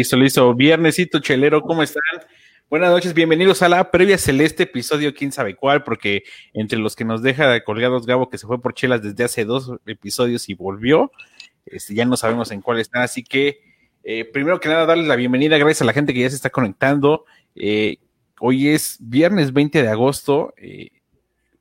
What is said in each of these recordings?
Listo, listo. Viernesito chelero, ¿cómo están? Buenas noches, bienvenidos a la previa celeste, episodio quién sabe cuál, porque entre los que nos deja colgados Gabo, que se fue por chelas desde hace dos episodios y volvió, este, ya no sabemos en cuál está, así que eh, primero que nada darles la bienvenida, gracias a la gente que ya se está conectando. Eh, hoy es viernes 20 de agosto, eh,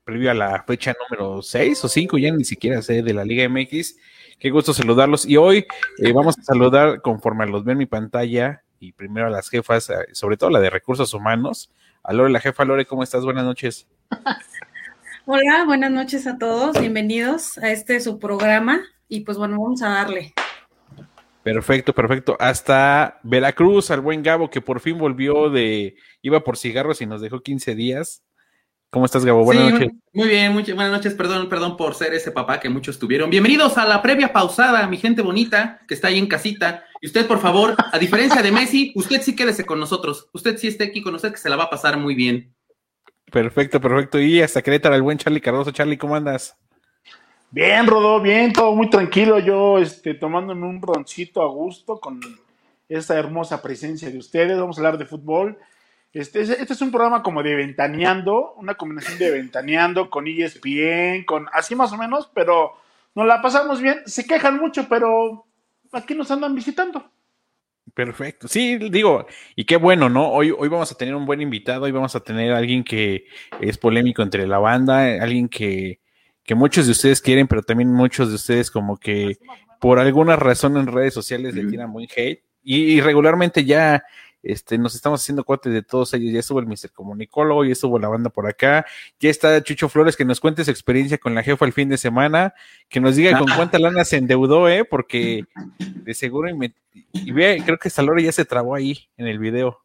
previo a la fecha número 6 o 5, ya ni siquiera sé, de la Liga MX. Qué gusto saludarlos. Y hoy eh, vamos a saludar conforme los ven en mi pantalla y primero a las jefas, eh, sobre todo la de recursos humanos. A Lore, la jefa Lore, ¿cómo estás? Buenas noches. Hola, buenas noches a todos. Bienvenidos a este su programa. Y pues bueno, vamos a darle. Perfecto, perfecto. Hasta Veracruz, al buen Gabo, que por fin volvió de, iba por cigarros y nos dejó 15 días. ¿Cómo estás, Gabo? Buenas Sí, noches. Muy bien, muchas buenas noches. Perdón, perdón por ser ese papá que muchos tuvieron. Bienvenidos a la previa pausada, mi gente bonita que está ahí en casita. Y usted, por favor, a diferencia de Messi, usted sí quédese con nosotros. Usted sí esté aquí con nosotros, que se la va a pasar muy bien. Perfecto, perfecto. Y hasta Querétaro, el buen Charlie Cardoso. Charlie, ¿cómo andas? Bien, Rodó, bien, todo muy tranquilo. Yo este, tomándome un roncito a gusto con esta hermosa presencia de ustedes. Vamos a hablar de fútbol. Este, es- este es un programa como de ventaneando, una combinación de ventaneando con ESPN, con así más o menos, pero nos la pasamos bien. Se quejan mucho, pero aquí nos andan visitando. Perfecto. Sí, digo, y qué bueno, ¿no? Hoy, hoy vamos a tener un buen invitado, hoy vamos a tener a alguien que es polémico entre la banda, alguien que, que muchos de ustedes quieren, pero también muchos de ustedes como que por alguna razón en redes sociales le tiran buen hate. Y, y regularmente ya este, nos estamos haciendo cuates de todos ellos. Ya estuvo el Mr. Comunicólogo, ya estuvo la banda por acá, ya está Chucho Flores que nos cuente su experiencia con la jefa el fin de semana, que nos diga con cuánta lana se endeudó, ¿eh? Porque de seguro y, y ve, creo que Salora ya se trabó ahí en el video.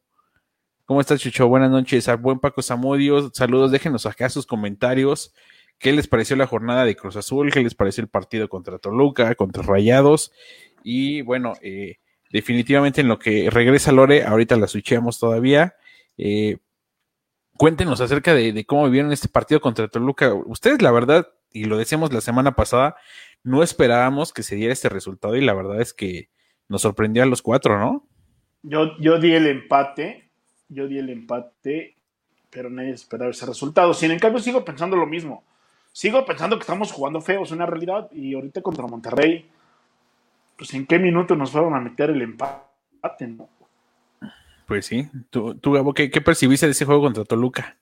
¿Cómo estás, Chucho? Buenas noches. Al buen Paco Zamudio, saludos, déjenos acá sus comentarios. ¿Qué les pareció la jornada de Cruz Azul? ¿Qué les pareció el partido contra Toluca, contra Rayados? Y bueno, eh, definitivamente en lo que regresa Lore, ahorita la switcheamos todavía. Eh, cuéntenos acerca de, cómo vivieron este partido contra Toluca. Ustedes, la verdad, y lo decíamos la semana pasada, no esperábamos que se diera este resultado y la verdad es que nos sorprendió a los cuatro, ¿no? Yo, yo di el empate, yo di el empate, pero nadie esperaba ese resultado. Sin en cambio, sigo pensando lo mismo. Sigo pensando que estamos jugando feo, es una realidad. Y ahorita contra Monterrey, pues en qué minuto nos fueron a meter el empate, ¿no? Pues sí. ¿Tú, tú Gabo, ¿qué, qué percibiste de ese juego contra Toluca?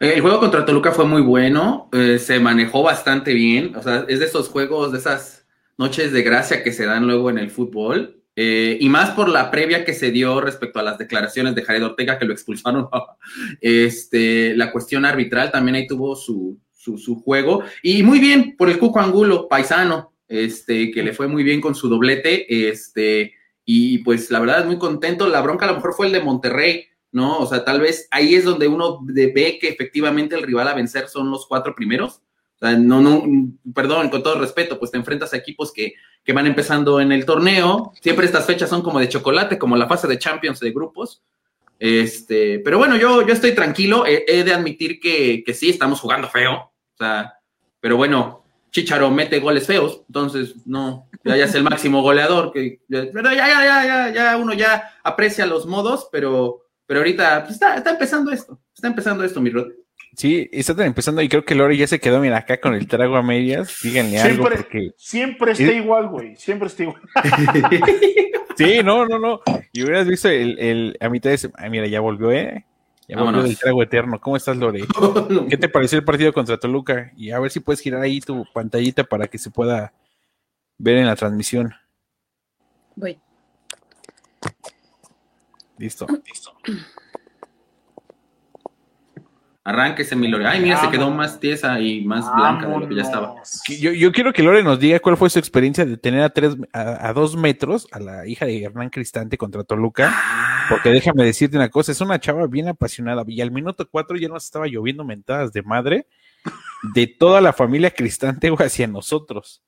Eh, El juego contra Toluca fue muy bueno, eh, se manejó bastante bien, o sea, es de esos juegos, de esas noches de gracia que se dan luego en el fútbol, eh, y más por la previa que se dio respecto a las declaraciones de Jared Ortega que lo expulsaron, este, la cuestión arbitral también ahí tuvo su, su, su juego, y muy bien por el Cuco Angulo, paisano, este, que le fue muy bien con su doblete, este, y pues la verdad es muy contento, la bronca a lo mejor fue el de Monterrey, ¿no? O sea, tal vez ahí es donde uno ve que efectivamente el rival a vencer son los cuatro primeros. O sea, no, no, perdón, con todo respeto, pues te enfrentas a equipos que, que van empezando en el torneo. Siempre estas fechas son como de chocolate, como la fase de Champions de grupos. Este, pero bueno, yo, yo estoy tranquilo. He, he de admitir que, que sí, estamos jugando feo. O sea, pero bueno, Chicharo mete goles feos, entonces no, ya, ya es el máximo goleador. Que, ya- pero ya, ya, ya, ya, ya uno ya aprecia los modos, pero, pero ahorita pues, está, está empezando esto. Está empezando esto, mi Rod. Sí, están empezando y creo que Lore ya se quedó, mira, acá con el trago a medias. Díganle algo Siempre, porque... siempre está igual, güey. Siempre está igual. Sí, no, no, no. Y hubieras visto el, el a mitad de... ese- Ah, mira, ya volvió, ¿eh? Ya Vámonos. del trago eterno. ¿Cómo estás, Lore? ¿Qué te pareció el partido contra Toluca? Y a ver si puedes girar ahí tu pantallita para que se pueda ver en la transmisión. Voy. Listo. Arránquese, mi Lore. Ay, mira, se quedó más tiesa y más blanca de lo que ya estaba. Yo, yo quiero que Lore nos diga cuál fue su experiencia de tener a, tres, a, a dos metros a la hija de Hernán Cristante contra Toluca. Porque déjame decirte una cosa, es una chava bien apasionada. Y al minuto cuatro ya nos estaba lloviendo mentadas de madre de toda la familia Cristante hacia nosotros.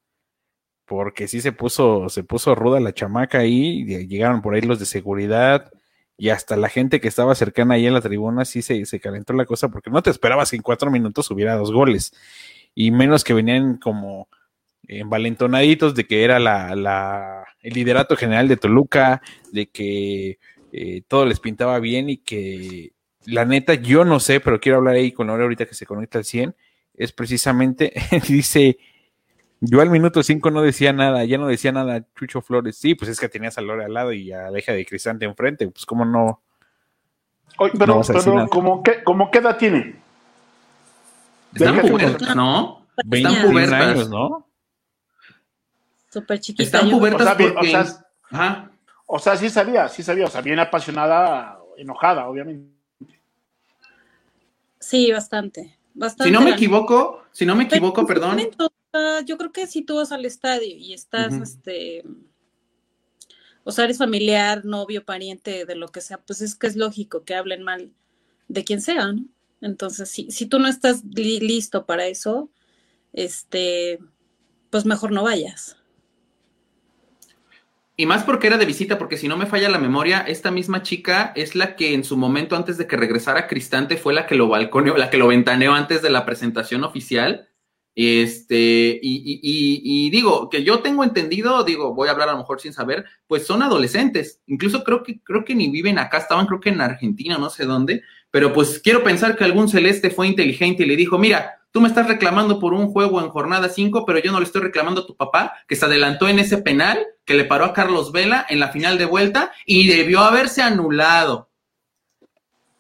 Porque sí se puso, se puso ruda la chamaca ahí, y llegaron por ahí los de seguridad, y hasta la gente que estaba cercana ahí en la tribuna sí se, se calentó la cosa, porque no te esperabas que en cuatro minutos hubiera dos goles. Y menos que venían como envalentonaditos de que era la, la liderato general de Toluca, de que eh, todo les pintaba bien y que la neta, yo no sé, pero quiero hablar ahí con Laura ahorita que se conecta al 100, es precisamente, dice, yo al minuto 5 no decía nada, ya no decía nada Chucho Flores, sí, pues es que tenías a Laura al lado y a la hija de Cristante enfrente, pues cómo no. pero, pero ¿cómo, qué, ¿cómo qué edad tiene? Están pubertas, ¿no? Están pubertas. años, ¿no? Súper chiquita. Están pubertas o sea, o sea, o sea, sí sabía, sí sabía, o sea, bien apasionada, enojada, obviamente. Sí, bastante. Bastante si no me equivoco, si no me equivoco, perdón. Yo creo que si tú vas al estadio y estás, este, o sea, eres familiar, novio, pariente, de lo que sea, pues es que es lógico que hablen mal de quien sea, ¿no? Entonces, si, si tú no estás listo para eso, este, pues mejor no vayas. Y más porque era de visita, porque si no me falla la memoria, esta misma chica es la que en su momento antes de que regresara Cristante fue la que lo balconeó, la que lo ventaneó antes de la presentación oficial. Este, y, y, digo, que yo tengo entendido, digo, voy a hablar a lo mejor sin saber, pues son adolescentes. Incluso creo que, creo que ni viven acá, estaban creo que en Argentina, no sé dónde, pero pues quiero pensar que algún celeste fue inteligente y le dijo, mira, Tú me estás reclamando por un juego en jornada 5, pero yo no le estoy reclamando a tu papá, que se adelantó en ese penal que le paró a Carlos Vela en la final de vuelta y debió haberse anulado.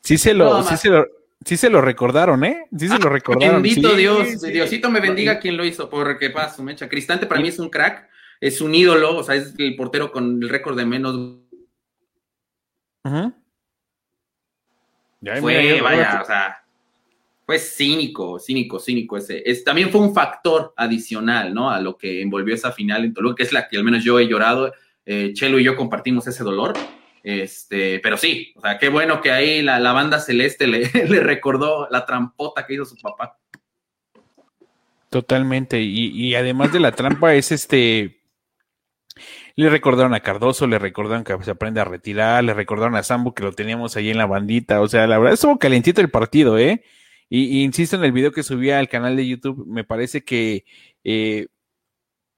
Sí se lo, sí se lo, sí se lo recordaron, ¿eh? Sí se lo ah, recordaron. Bendito Dios, Diosito me bendiga quien lo hizo, porque paso, mecha. Cristante para mí es un crack, es un ídolo, o sea, es el portero con el récord de menos. Fue, vaya, o sea, fue cínico, cínico, cínico ese. Es, también fue un factor adicional, ¿no? A lo que envolvió esa final en Toluca, que es la que al menos yo he llorado. Eh, Chelo y yo compartimos ese dolor. Este, pero sí, o sea, qué bueno que ahí la, banda celeste le, recordó la trampota que hizo su papá. Totalmente. Y, y además de la trampa, es este. Le recordaron a Cardoso, le recordaron que se aprende a retirar, le recordaron a Sambo que lo teníamos ahí en la bandita. O sea, la verdad estuvo calentito el partido, ¿eh? Y, insisto en el video que subí al canal de YouTube, me parece que eh,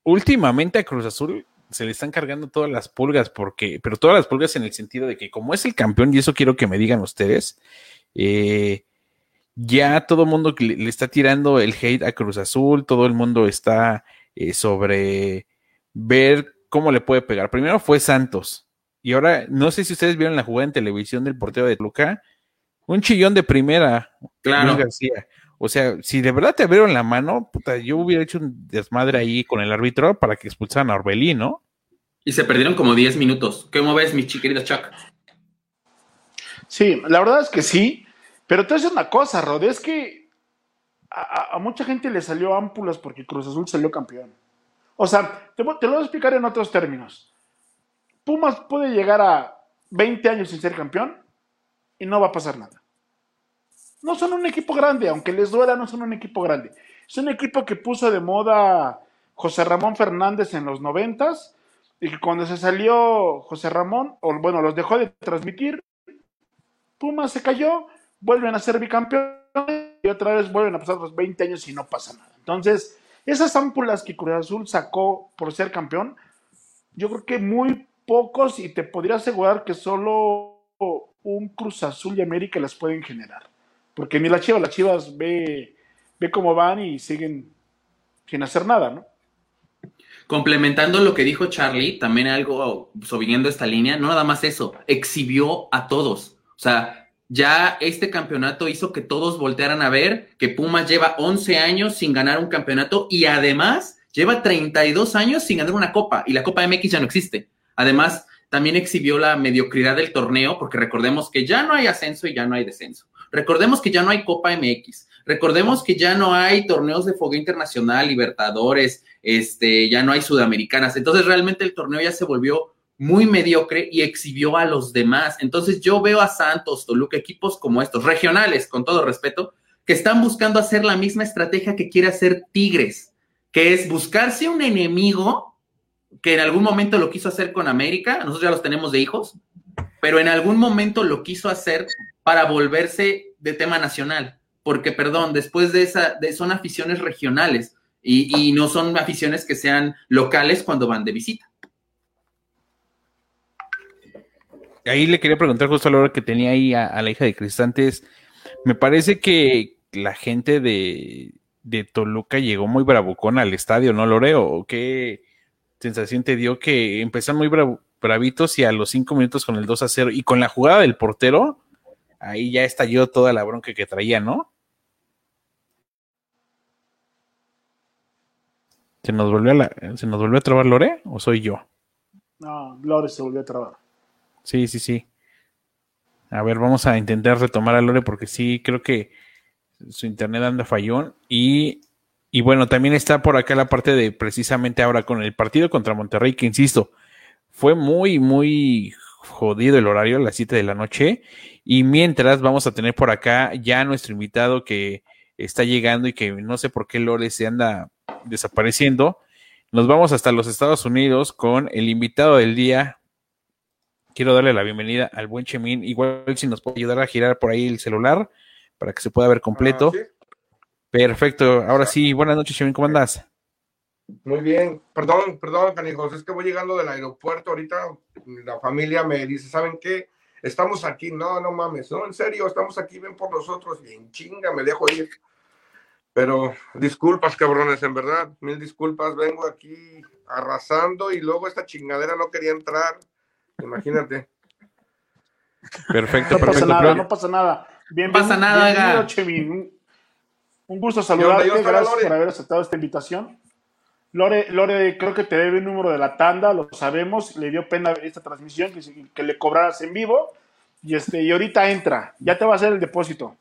últimamente a Cruz Azul se le están cargando todas las pulgas, porque, pero todas las pulgas en el sentido de que como es el campeón, y eso quiero que me digan ustedes, eh, ya todo el mundo le, está tirando el hate a Cruz Azul, todo el mundo está eh, sobre ver cómo le puede pegar. Primero fue Santos, y ahora no sé si ustedes vieron la jugada en televisión del portero de Luca, un chillón de primera. Claro. García. O sea, si de verdad te abrieron la mano, puta, yo hubiera hecho un desmadre ahí con el árbitro para que expulsaran a Orbelín, ¿no? Y se perdieron como 10 minutos. ¿Cómo ves, mi chiquerida Chuck? Sí, la verdad es que sí. Pero te voy una cosa, Rod, es que a, mucha gente le salió ámpulas porque Cruz Azul salió campeón. O sea, te, te lo voy a explicar en otros términos. Pumas puede llegar a 20 años sin ser campeón y no va a pasar nada. No son un equipo grande, aunque les duela, no son un equipo grande. Es un equipo que puso de moda José Ramón Fernández en los noventas y que cuando se salió José Ramón, o bueno, los dejó de transmitir, Pumas se cayó, vuelven a ser bicampeones y otra vez vuelven a pasar los 20 años y no pasa nada. Entonces, esas ámpulas que Cruz Azul sacó por ser campeón, yo creo que muy pocos y te podría asegurar que solo un Cruz Azul y América las pueden generar. Porque ni las Chivas, las Chivas ve, ve cómo van y siguen sin hacer nada, ¿no? Complementando lo que dijo Charlie, también algo subiendo esta línea, no nada más eso, exhibió a todos. O sea, ya este campeonato hizo que todos voltearan a ver que Pumas lleva 11 años sin ganar un campeonato y además lleva 32 años sin ganar una copa y la Copa MX ya no existe. Además, también exhibió la mediocridad del torneo, porque recordemos que ya no hay ascenso y ya no hay descenso. Recordemos que ya no hay Copa MX. Recordemos que ya no hay torneos de fuego internacional, Libertadores, este, ya no hay Sudamericanas. Entonces realmente el torneo ya se volvió muy mediocre y exhibió a los demás. Entonces yo veo a Santos, Toluca, equipos como estos, regionales, con todo respeto, que están buscando hacer la misma estrategia que quiere hacer Tigres, que es buscarse un enemigo que en algún momento lo quiso hacer con América, nosotros ya los tenemos de hijos, pero en algún momento lo quiso hacer para volverse de tema nacional, porque, perdón, después de esa, son aficiones regionales y, no son aficiones que sean locales cuando van de visita. ahí le quería preguntar justo a la hora que tenía ahí a, la hija de Cristantes. Me parece que la gente de, de Toluca llegó muy bravucón al estadio, ¿no, Loreo? ¿Qué sensación te dio que empezaron muy bravitos y a los cinco minutos con el 2 a 0 y con la jugada del portero, ahí ya estalló toda la bronca que traía, ¿no? ¿Se nos volvió a, la, ¿se nos volvió a trabar Lore o soy yo? No, Lore se volvió a trabar. Sí, sí, sí. A ver, vamos a intentar retomar a Lore porque sí, creo que su internet anda fallón. Y, y bueno, también está por acá la parte de precisamente ahora con el partido contra Monterrey, que insisto, fue muy, muy jodido el horario a las 7 de la noche. Y mientras vamos a tener por acá ya nuestro invitado que está llegando y que no sé por qué Lore se anda desapareciendo. Nos vamos hasta los Estados Unidos con el invitado del día. Quiero darle la bienvenida al buen Chemín. Igual si nos puede ayudar a girar por ahí el celular para que se pueda ver completo. Ah, Perfecto. Ahora sí, buenas noches, Chemín. ¿Cómo andas? Muy bien. Perdón, perdón, canijos. Es que voy llegando del aeropuerto ahorita. La familia me dice, ¿saben qué? Estamos aquí. No, no mames. No, en serio, estamos aquí. Ven por nosotros. Y en chinga me dejo ir. Pero disculpas, cabrones, en verdad, mil disculpas, vengo aquí arrasando y luego esta chingadera no quería entrar. Imagínate. Perfecto, no pasa nada, no pasa nada. Bien, pasa nada, Un gusto saludarte, gracias por haber aceptado esta invitación. Lore, Lore, creo que te debe un número de la tanda, lo sabemos, le dio pena esta transmisión, que, que le cobraras en vivo, y este, y ahorita entra, ya te va a hacer el depósito.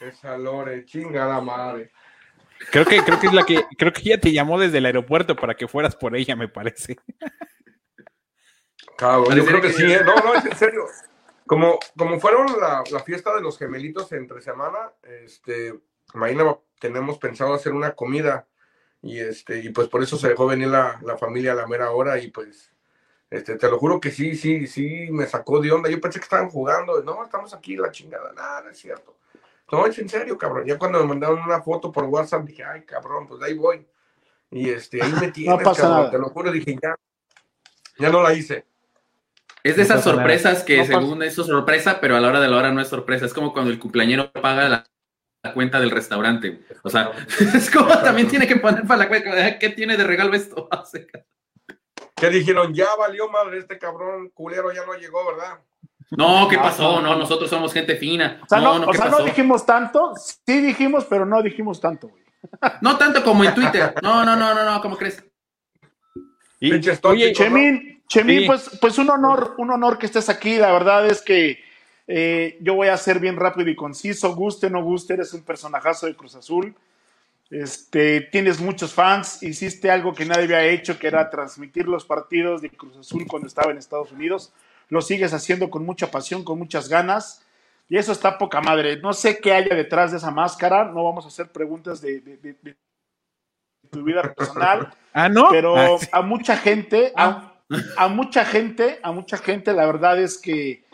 Esa Lore, chingada madre. Creo que, creo que es la que, creo que ella te llamó desde el aeropuerto para que fueras por ella, me parece. Cabrón, yo creo que, sí, ¿eh? no, no, es en serio. Como, como fueron la, fiesta de los gemelitos entre semana, este, mañana tenemos pensado hacer una comida y este, y pues por eso se dejó venir la, la familia a la mera hora y pues, este, te lo juro que sí, sí, sí, me sacó de onda. Yo pensé que estaban jugando, no, estamos aquí, la chingada, nada, no es cierto. No, es en serio, cabrón. Ya cuando me mandaron una foto por WhatsApp, dije, ay, cabrón, pues ahí voy. Y este, ahí me tienes, no pasa cabrón. Nada. Te lo juro, dije, ya, ya no la hice. Es de esas sorpresas que según eso es sorpresa, pero a la hora de la hora no es sorpresa. Es como cuando el cumpleañero paga la, cuenta del restaurante. O sea, es como también tiene que poner para la cuenta. ¿Qué tiene de regalo esto? que dijeron, ya valió madre, este cabrón culero ya no llegó, ¿verdad? No, ¿qué pasó? No, nosotros somos gente fina. O sea, no, dijimos tanto, sí dijimos, pero no dijimos tanto, güey. No tanto como en Twitter. No, no, no, no, no, ¿cómo crees? Y, oye, Chemín, Chemín, pues, pues un honor, un honor que estés aquí. La verdad es que eh, yo voy a ser bien rápido y conciso. Guste o no guste, eres un personajazo de Cruz Azul. Este, tienes muchos fans, hiciste algo que nadie había hecho, que era transmitir los partidos de Cruz Azul cuando estaba en Estados Unidos lo sigues haciendo con mucha pasión, con muchas ganas. Y eso está poca madre. No sé qué haya detrás de esa máscara. No vamos a hacer preguntas de, tu vida personal. Ah, no. Pero ah, a mucha gente, a, a, mucha gente, a mucha gente, la verdad es que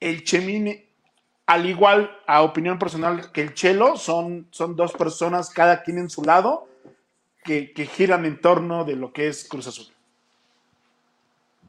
el Chemín, al igual a opinión personal que el Chelo, son, son dos personas, cada quien en su lado, que, que giran en torno de lo que es Cruz Azul.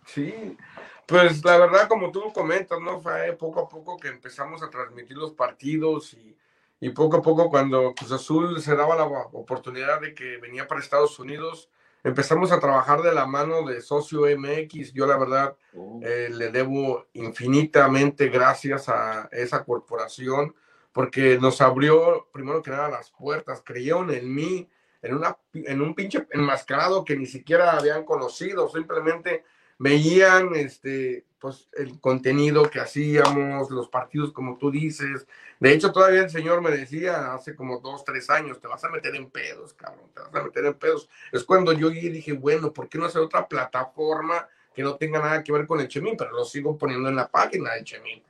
Sí, pues la verdad, como tú comentas, ¿no? Fue poco a poco que empezamos a transmitir los partidos y, y poco a poco cuando Cruz Azul se daba la oportunidad de que venía para Estados Unidos, empezamos a trabajar de la mano de Socio MX. Yo la verdad oh. eh, le debo infinitamente gracias a esa corporación porque nos abrió primero que nada las puertas, creyeron en mí, en, una, en un pinche enmascarado que ni siquiera habían conocido, simplemente veían este, pues, el contenido que hacíamos, los partidos como tú dices. De hecho, todavía el señor me decía hace como dos, tres años, te vas a meter en pedos, cabrón, te vas a meter en pedos. Es cuando yo dije, bueno, ¿por qué no hacer otra plataforma que no tenga nada que ver con el Chemín? Pero lo sigo poniendo en la página del Chemín.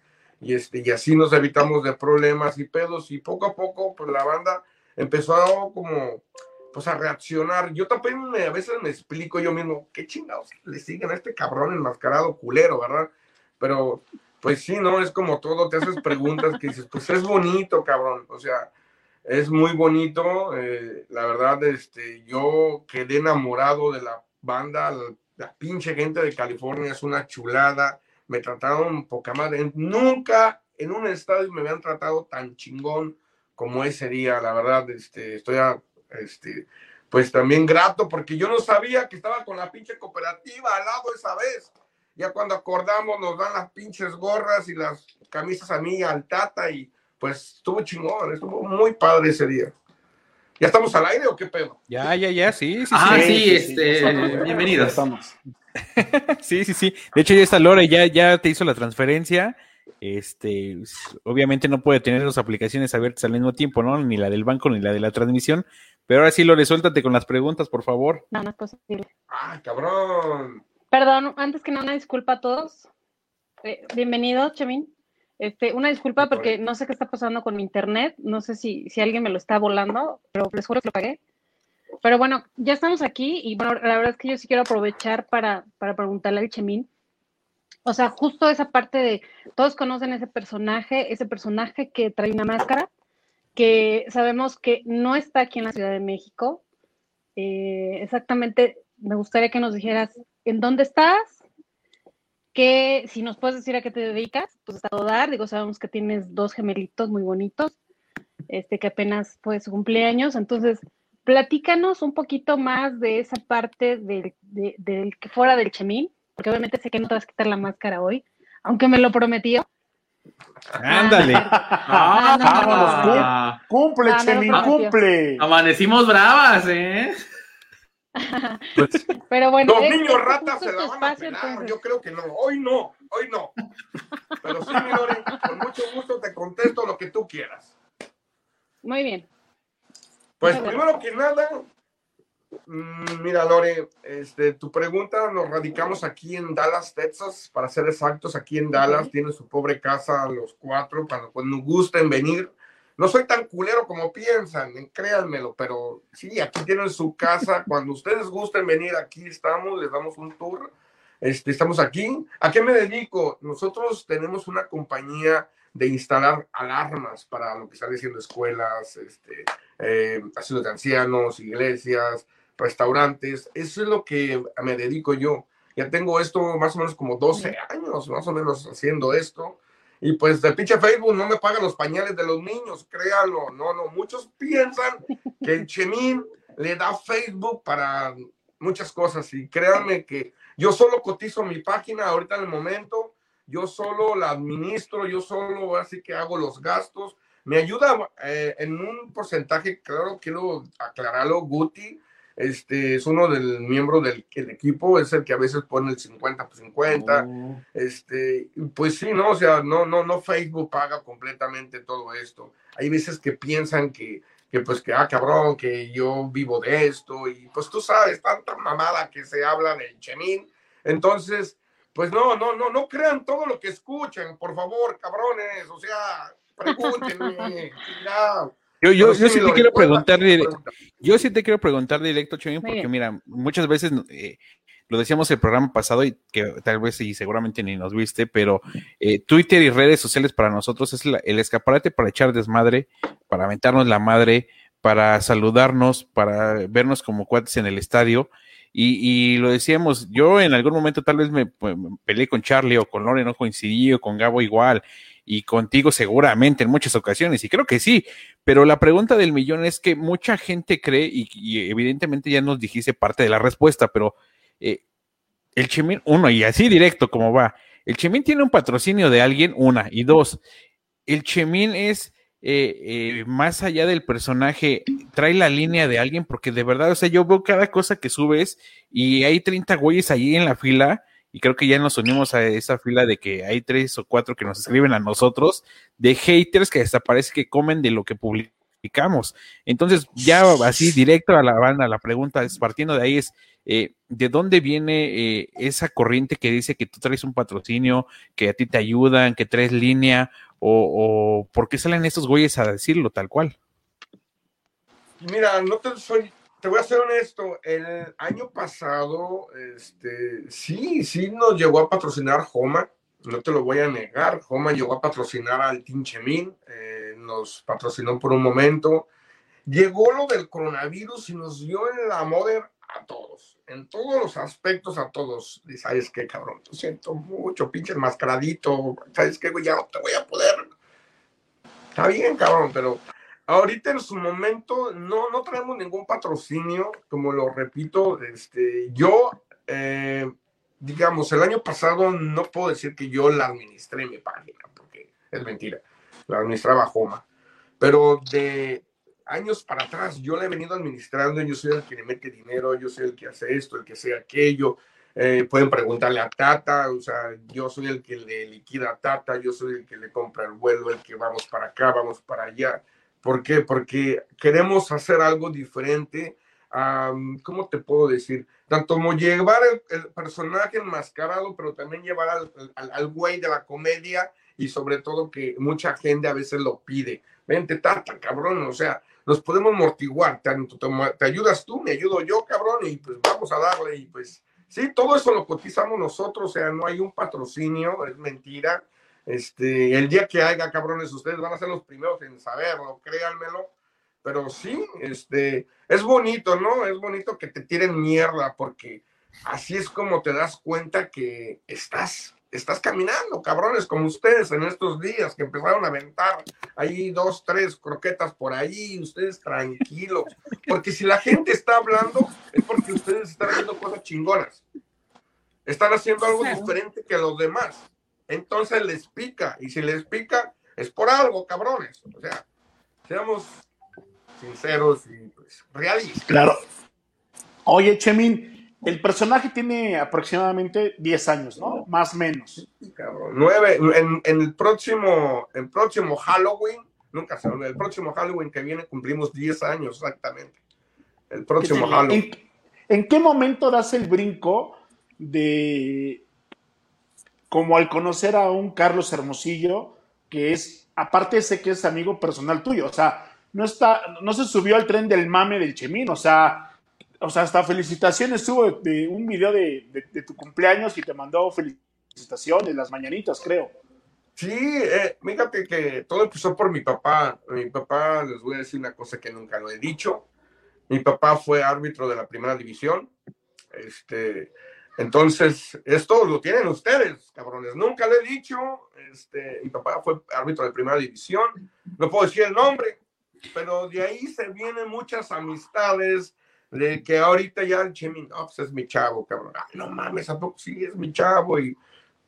Y, este, y así nos evitamos de problemas y pedos. Y poco a poco, pues la banda empezó como pues a reaccionar. Yo también a veces me explico yo mismo, qué chingados le siguen a este cabrón enmascarado culero, ¿verdad? Pero, pues sí, ¿no? Es como todo, te haces preguntas que dices, pues es bonito, cabrón, o sea, es muy bonito, eh, la verdad, este, yo quedé enamorado de la banda, la, pinche gente de California es una chulada, me trataron poca madre. Nunca en un estadio me habían tratado tan chingón como ese día, la verdad, este, estoy a, este, pues también grato porque yo no sabía que estaba con la pinche cooperativa al lado esa vez. Ya cuando acordamos nos dan las pinches gorras y las camisas a mí, al Tata y pues estuvo chingón, estuvo muy padre ese día. ¿Ya estamos al aire o qué pedo? Ya, ya, ya, sí, sí. Ah, sí, sí, sí, este, bienvenidos. Estamos. sí, sí, sí. De hecho, ya está Lore, ya, ya te hizo la transferencia. Este, obviamente no puede tener las aplicaciones abiertas al mismo tiempo, ¿no? Ni la del banco ni la de la transmisión. Pero ahora sí, Lore, suéltate con las preguntas, por favor. No, no es posible. Ah, cabrón. Perdón, antes que nada, una disculpa a todos. Eh, bienvenido, Chemín. Este, una disculpa porque no sé qué está pasando con mi internet. No sé si, si alguien me lo está volando, pero les juro que lo pagué. Pero bueno, ya estamos aquí y bueno, la verdad es que yo sí quiero aprovechar para, para preguntarle al Chemín. O sea, justo esa parte de, todos conocen ese personaje, ese personaje que trae una máscara, que sabemos que no está aquí en la Ciudad de México. Eh, exactamente, me gustaría que nos dijeras en dónde estás, que si nos puedes decir a qué te dedicas, pues está todo dar. Digo, sabemos que tienes dos gemelitos muy bonitos, este que apenas fue su cumpleaños. Entonces, platícanos un poquito más de esa parte del, de, del que fuera del chemín, porque obviamente sé que no te vas a quitar la máscara hoy, aunque me lo prometió. Ándale. Ah, no, no, no, vámonos, ah, Cumple, no, Chemi, no, cumple. amanecimos bravas, ¿eh? Pues, Pero bueno, los niños ratas se la van a pelar. entonces. Yo creo que no. Hoy no, hoy no. Pero sí, mi Lore, con mucho gusto te contesto lo que tú quieras. Muy bien. Pues Muy primero que nada, mira Lore, este, tu pregunta nos radicamos aquí en Dallas, Texas, para ser exactos, aquí en Dallas, Ok. tienen su pobre casa los cuatro, cuando, cuando gusten venir. No soy tan culero como piensan, eh, créanmelo, pero sí, aquí tienen su casa, cuando ustedes gusten venir, aquí estamos, les damos un tour, este, estamos aquí. ¿A qué me dedico? Nosotros tenemos una compañía de instalar alarmas para lo que están diciendo escuelas, este, eh, asilos de ancianos, iglesias, restaurantes. Eso es lo que me dedico yo. Ya tengo esto más o menos como 12 años, más o menos haciendo esto. Y pues el pinche Facebook no me paga los pañales de los niños, créanlo. No, no, muchos piensan que el Chemín le da Facebook para muchas cosas y créanme que yo solo cotizo mi página ahorita en el momento, yo solo la administro, yo solo así que hago los gastos. Me ayuda eh, en un porcentaje, claro, quiero aclararlo, Guti, este es uno del miembro del el equipo, es el que a veces pone el 50 por 50. Este, pues sí, no, o sea, no, no, no Facebook paga completamente todo esto. Hay veces que piensan que, que pues que, ah, cabrón, que yo vivo de esto y pues tú sabes, tanta mamada que se habla del Chemín. Entonces, pues no, no, no, no crean todo lo que escuchan, por favor, cabrones, o sea, pregúntenme. ya. Yo, yo, Pero yo sí te quiero ¿puedes preguntar, pregunta? yo sí te quiero preguntar directo, Muy porque mira, muchas veces eh, lo decíamos el programa pasado y que tal vez y seguramente ni nos viste, pero eh, Twitter y redes sociales para nosotros es la- el escaparate para echar desmadre, para aventarnos la madre, para saludarnos, para vernos como cuates en el estadio. Y, y lo decíamos, yo en algún momento tal vez me, pues, me peleé con Charlie o con Lore, no coincidí, o con Gabo igual, y contigo seguramente en muchas ocasiones, y creo que sí, pero la pregunta del millón es que mucha gente cree, y, evidentemente ya nos dijiste parte de la respuesta, pero eh, el Chemín, uno, y así directo como va, el Chemín tiene un patrocinio de alguien, una, y dos, el Chemín es eh, eh, más allá del personaje, trae la línea de alguien, porque de verdad, o sea, yo veo cada cosa que subes y hay 30 güeyes ahí en la fila, y creo que ya nos unimos a esa fila de que hay tres o cuatro que nos escriben a nosotros, de haters que hasta que comen de lo que publicamos. Entonces, ya así directo a la banda, la pregunta es, partiendo de ahí es, eh, ¿de dónde viene eh, esa corriente que dice que tú traes un patrocinio, que a ti te ayudan, que traes línea, o, o por qué salen estos güeyes a decirlo tal cual? Mira, no te soy, te voy a ser honesto, el año pasado, este, sí, sí nos llegó a patrocinar Homa, no te lo voy a negar, Homa llegó a patrocinar al Team Chemin, eh, nos patrocinó por un momento, llegó lo del coronavirus y nos dio en la moda a todos, en todos los aspectos a todos. Y sabes qué, cabrón, te siento mucho, pinche enmascaradito, sabes qué, güey, ya no te voy a poder. Está bien, cabrón, pero ahorita en su momento no, no tenemos ningún patrocinio, como lo repito, este, yo, eh, digamos, el año pasado no puedo decir que yo la administré mi página, porque es mentira, la administraba Joma, pero de años para atrás yo le he venido administrando, yo soy el que le mete dinero, yo soy el que hace esto, el que hace aquello. Eh, pueden preguntarle a Tata, o sea, yo soy el que le liquida a Tata, yo soy el que le compra el vuelo, el que vamos para acá, vamos para allá. ¿Por qué? Porque queremos hacer algo diferente. ¿Cómo te puedo decir? Tanto como llevar el, personaje enmascarado, pero también llevar al, al, al güey de la comedia y sobre todo que mucha gente a veces lo pide. Vente, Tata, cabrón, o sea, nos podemos mortiguar, te, te, ayudas tú, me ayudo yo, cabrón, y pues vamos a darle, y pues sí, todo eso lo cotizamos nosotros, o sea, no hay un patrocinio, es mentira. Este, el día que haya, cabrones, ustedes van a ser los primeros en saberlo, créanmelo. Pero sí, este, es bonito, ¿no? Es bonito que te tiren mierda, porque así es como te das cuenta que estás estás caminando, cabrones, como ustedes en estos días que empezaron a aventar ahí dos, tres croquetas por ahí, ustedes tranquilos, porque si la gente está hablando es porque ustedes están haciendo cosas chingonas, están haciendo algo diferente que los demás, entonces les pica, y si les pica es por algo, cabrones, o sea, seamos sinceros y pues, realistas. Claro. Oye, Chemín, el personaje tiene aproximadamente 10 años, ¿no? Más o menos. Nueve. En, el próximo, el próximo Halloween, nunca se olvida, el próximo Halloween que viene cumplimos 10 años exactamente. El próximo Halloween. ¿En, qué momento das el brinco de, como al conocer a un Carlos Hermosillo, que es, aparte sé que es amigo personal tuyo, o sea, no está, no se subió al tren del mame del Chemín, o sea, o sea, hasta felicitaciones tuvo de, un video de, tu cumpleaños y te mandó felicitaciones, las mañanitas, creo. Sí, eh, fíjate que todo empezó por mi papá. Mi papá, les voy a decir una cosa que nunca lo he dicho. Mi papá fue árbitro de la primera división. Este, entonces, esto lo tienen ustedes, cabrones. Nunca lo he dicho. Este, mi papá fue árbitro de primera división. No puedo decir el nombre, pero de ahí se vienen muchas amistades, de que ahorita ya el Chemi, no, pues es mi chavo, cabrón. no mames, ¿a poco sí es mi chavo? Y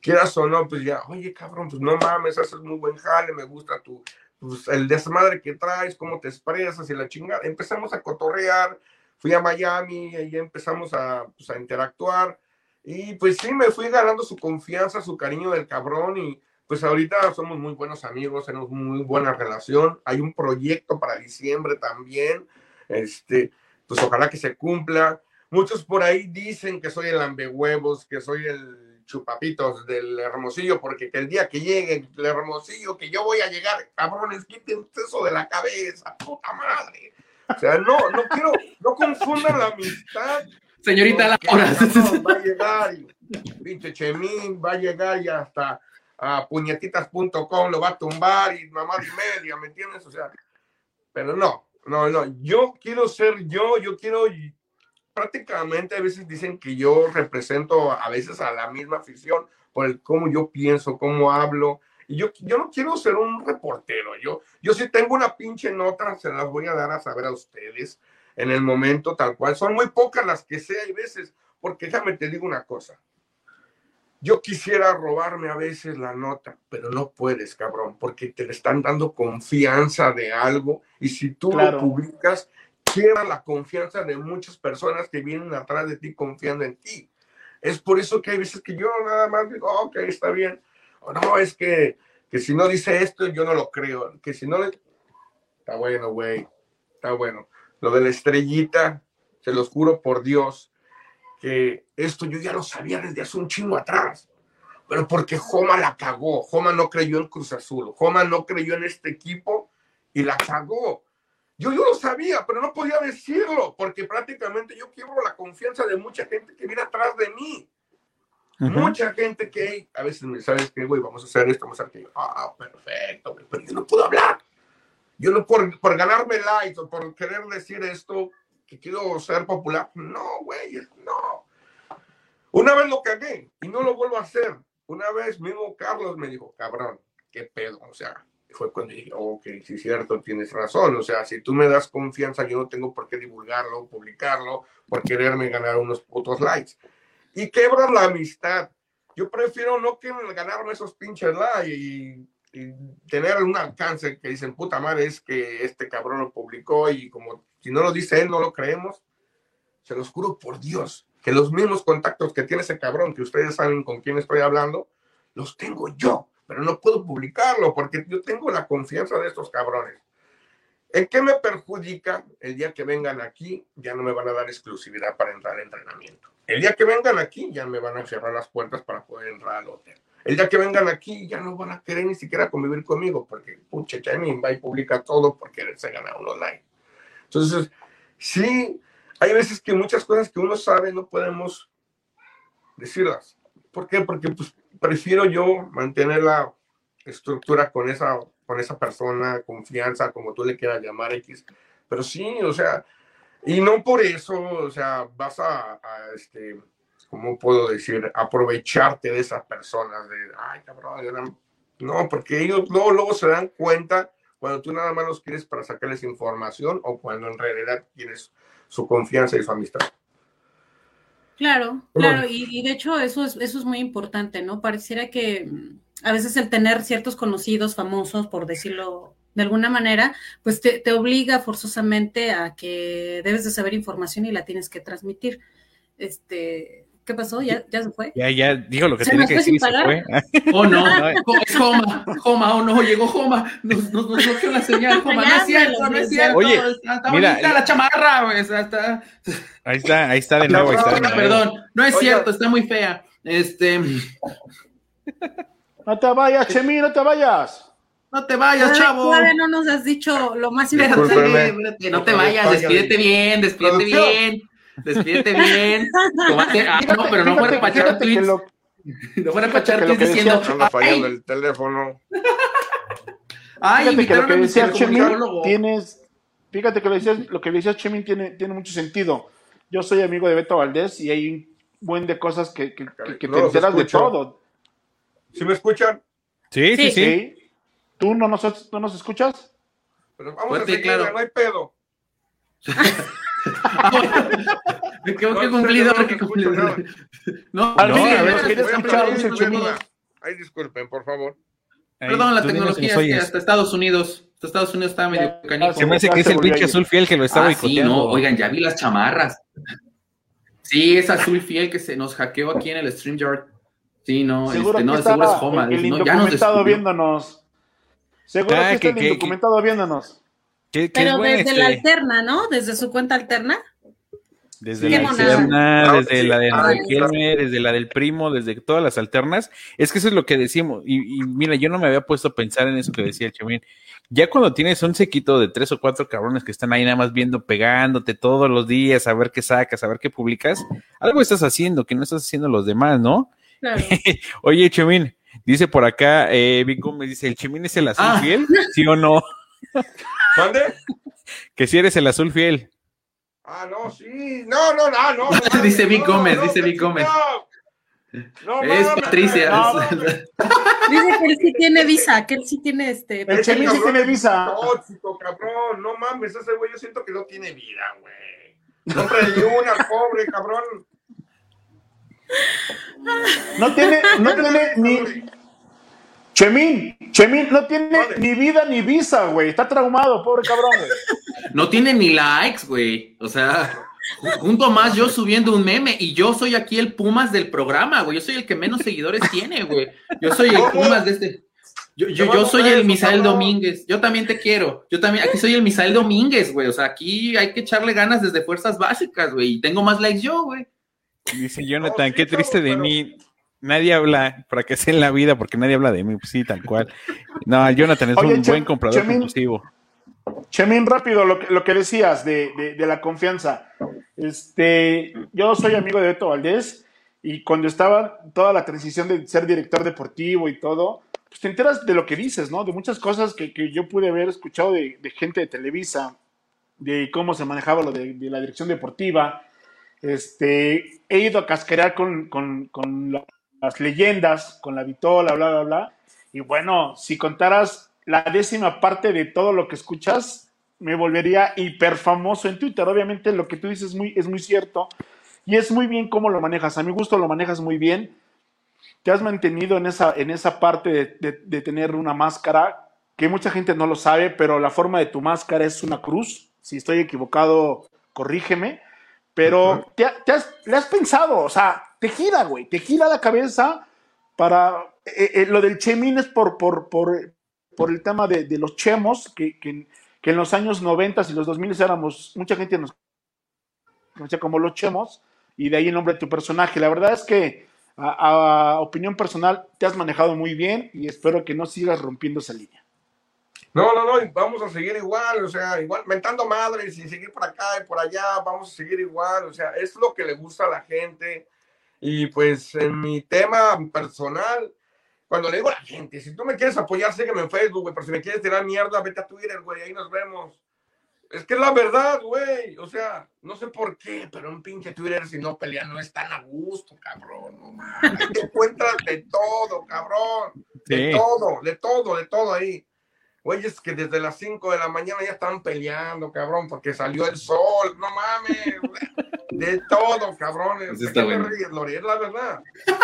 quieras o no, pues ya, oye, cabrón, pues no mames, haces muy buen jale, me gusta tu, pues el desmadre que traes, cómo te expresas y la chingada. Empezamos a cotorrear, fui a Miami y ahí empezamos a, pues, a interactuar. Y pues sí, me fui ganando su confianza, su cariño del cabrón y pues ahorita somos muy buenos amigos, tenemos muy buena relación. Hay un proyecto para diciembre también. Este, pues ojalá que se cumpla. Muchos por ahí dicen que soy el ambehuevos, que soy el chupapitos del Hermosillo, porque que el día que llegue el Hermosillo, que yo voy a llegar, cabrones, quiten eso de la cabeza, puta madre. O sea, no, no quiero, no confundan la amistad. Señorita Laura. va a llegar, y, pinche Chemín, va a llegar y hasta a puñetitas.com lo va a tumbar y mamá y media, ¿me entiendes? O sea, pero no, no, no, yo quiero ser yo, yo quiero, prácticamente a veces dicen que yo represento a veces a la misma afición por el cómo yo pienso, cómo hablo. Y yo, yo no quiero ser un reportero, yo, yo si tengo una pinche nota, se las voy a dar a saber a ustedes en el momento tal cual. Son muy pocas las que sé, hay veces, porque déjame te digo una cosa, yo quisiera robarme a veces la nota, pero no puedes, cabrón, porque te le están dando confianza de algo y si tú lo publicas, quiera la confianza de muchas personas que vienen atrás de ti confiando en ti. Es por eso que hay veces que yo nada más digo, ok, está bien. O no, es que, que si no dice esto, yo no lo creo. Que si no le... Está bueno, güey. Está bueno. Lo de la estrellita, se los juro por Dios, que esto yo ya lo sabía desde hace un chingo atrás, pero porque Joma la cagó, Joma no creyó en Cruz Azul, Joma no creyó en este equipo y la cagó. Yo, yo lo sabía, pero no podía decirlo, porque prácticamente yo quiero la confianza de mucha gente que viene atrás de mí. Mucha gente que a veces me sabes que, güey, vamos a hacer esto, vamos a hacer aquello. Ah, perfecto, pero yo no puedo hablar. Yo no por, por ganarme likes o por querer decir esto, que quiero ser popular. No, güey, no. Una vez lo cagué y no lo vuelvo a hacer. Una vez mismo Carlos me dijo, cabrón, qué pedo. O sea, fue cuando dije, ok, sí es cierto, tienes razón. O sea, si tú me das confianza, yo no tengo por qué divulgarlo, publicarlo, por quererme ganar unos putos likes. Y quebras la amistad. Yo prefiero no que ganarme esos pinches likes tener un alcance que dicen, puta madre, es que este cabrón lo publicó y como si no lo dice él, no lo creemos. Se los juro por Dios que los mismos contactos que tiene ese cabrón, que ustedes saben con quién estoy hablando, los tengo yo, pero no puedo publicarlo porque yo tengo la confianza de estos cabrones. ¿En qué me perjudica? El día que vengan aquí, ya no me van a dar exclusividad para entrar al entrenamiento. El día que vengan aquí, ya me van a cerrar las puertas para poder entrar al hotel. El día que vengan aquí, ya no van a querer ni siquiera convivir conmigo, porque, pucha, Chamin va y publica todo porque se gana un online. Entonces, sí, hay veces que muchas cosas que uno sabe no podemos decirlas. ¿Por qué? Porque pues, prefiero yo mantener la estructura con esa, con esa persona, confianza, como tú le quieras llamar X. Pero sí, o sea, y no por eso, o sea, vas a este, ¿cómo puedo decir? Aprovecharte de esas personas, de, ay, cabrón, no, porque ellos luego, luego se dan cuenta cuando tú nada más los quieres para sacarles información o cuando en realidad quieres su confianza y su amistad. Claro, claro, y, y, de hecho eso es, eso es muy importante, ¿no? Pareciera que mm, a veces el tener ciertos conocidos famosos, por decirlo de alguna manera, pues te, te, obliga forzosamente a que debes de saber información y la tienes que transmitir. Este, ¿Qué pasó? ¿Ya, ya se fue? Ya, ya dijo lo que tenía que decir. Se fue. Oh, no, es Joma, Joma, oh no, llegó Joma. Nos, nos, nos bloqueó la señal, Joma. No es cierto, no es cierto. Oye, está mira, bonita la chamarra, güey. Está... Ahí está, ahí está de nuevo. Ahí está de nuevo. Perdón, no es Oye. cierto, está muy fea. Este. No te vayas, Chemi, no te vayas. No te vayas, chavo. Todavía no nos has dicho lo más importante. No te vayas, despídete bien, despídete bien. Despídete bien. Ah, no, pero no fuera para echar tweets. Lo, no fuera para echar tweets diciendo. Anda fallando el teléfono. Ay, fíjate que lo que decía Chemin tienes. Fíjate que lo, decías, lo que decías Chemin tiene, tiene mucho sentido. Yo soy amigo de Beto Valdés y hay un buen de cosas que, que, que, que no te enteras de todo. ¿Sí me escuchan? Sí, sí, sí. sí. ¿Tú no nos, no nos escuchas? Pero vamos Fuerte, a seguir, claro. no hay pedo. Me quedo que cumplidor, que cumplidor. No, a ver, ¿quieres escuchar Ay, disculpen, por favor. Perdón, la tecnología es que hasta Estados Unidos, hasta Estados Unidos está medio canijo. Se me hace que es el pinche azul fiel que lo está ah, boicoteando. Sí, no, oigan, ya vi las chamarras. Sí, es azul fiel que se nos hackeó aquí en el StreamYard. Sí, no, seguro este, no, está seguro es Homa. El, el no, ya nos viéndonos. Seguro Ah, que está que- el que- indocumentado viéndonos. ¿Qué- qué Pero desde este, la alterna, ¿no? Desde su cuenta alterna. Desde la alterna, Ah, desde sí. la de Ah, del sí. Kelmer, desde la del primo, desde todas las alternas. Es que eso es lo que decimos. Y, y mira, yo no me había puesto a pensar en eso que decía el Chemín. Ya cuando tienes un sequito de tres o cuatro cabrones que están ahí nada más viendo, pegándote todos los días, a ver qué sacas, a ver qué publicas, algo estás haciendo que no estás haciendo los demás, ¿no? Claro. Oye, Chemín, dice por acá, eh, Vic Gómez dice, ¿el Chemín es el azul Ah. fiel? ¿Sí o no? ¿Mande? Que si eres el azul fiel. Ah, no, sí. No, no, no, no. no Dice Vic no, Gómez, no, dice Vic. Gómez. No, Es mames, Patricia. Dice que él sí tiene visa, que él sí tiene este. El Chemín sí tiene visa. Tóxico, cabrón. No mames, ese güey yo siento que no tiene vida, güey. No una, pobre, cabrón. No tiene, no tiene ni. Chemín, Chemín, no tiene ni vida ni visa, güey. Está traumado, pobre cabrón, güey. No tiene ni likes, güey. O sea, ju- junto más yo subiendo un meme y yo soy aquí el Pumas del programa, güey. Yo soy el que menos seguidores tiene, güey. Yo soy el Pumas de este. Yo, yo, yo soy el Misael Domínguez. Yo también te quiero. Yo también, aquí soy el Misael Domínguez, güey. O sea, aquí hay que echarle ganas desde fuerzas básicas, güey. Y tengo más likes yo, güey. Dice Jonathan, qué triste de pero- mí. Nadie habla para que sea en la vida, porque nadie habla de mí, pues sí, tal cual. No, Jonathan es Oye, un buen comprador Chemín. compulsivo. Chemín, rápido, lo que, lo que decías de, de- de la confianza. Este, yo soy amigo de Beto Valdés y cuando estaba toda la transición de ser director deportivo y todo, pues te enteras de lo que dices, ¿no? De muchas cosas que, que yo pude haber escuchado de, de gente de Televisa, de cómo se manejaba lo de, la dirección deportiva. Este, he ido a casquear con, las leyendas, con la vitola, bla, bla, bla. Y bueno, si contaras la décima parte de todo lo que escuchas, me volvería hiper famoso en Twitter. Obviamente lo que tú dices es muy, es muy cierto y es muy bien cómo lo manejas. A mi gusto lo manejas muy bien. Te has mantenido en esa, en esa parte de tener una máscara que mucha gente no lo sabe, pero la forma de tu máscara es una cruz. Si estoy equivocado, corrígeme. Pero te, has, le has pensado, o sea, te gira, güey, te gira la cabeza para... Eh, eh, lo del chemín es por, por, por, por el tema de, los chemos, que, que, que, en los años 90 y los 2000 éramos, mucha gente nos conocía como los chemos, y de ahí el nombre de tu personaje. La verdad es que a, a opinión personal te has manejado muy bien y espero que no sigas rompiendo esa línea. No, no, no, vamos a seguir igual, o sea, igual, mentando madres y seguir por acá y por allá, vamos a seguir igual, o sea, es lo que le gusta a la gente. Y pues en mi tema personal, cuando le digo a la gente, si tú me quieres apoyar, sígueme en Facebook, güey, pero si me quieres tirar mierda, vete a Twitter, güey, ahí nos vemos. Es que es la verdad, güey, o sea, no sé por qué, pero un pinche Twitter si no pelean no es tan a gusto, cabrón, no mames, te encuentras de todo, cabrón, de todo, de todo, de todo ahí. Güeyes que desde las 5 de la mañana ya están peleando, cabrón, porque salió el sol, no mames, de todo, cabrones. es la verdad.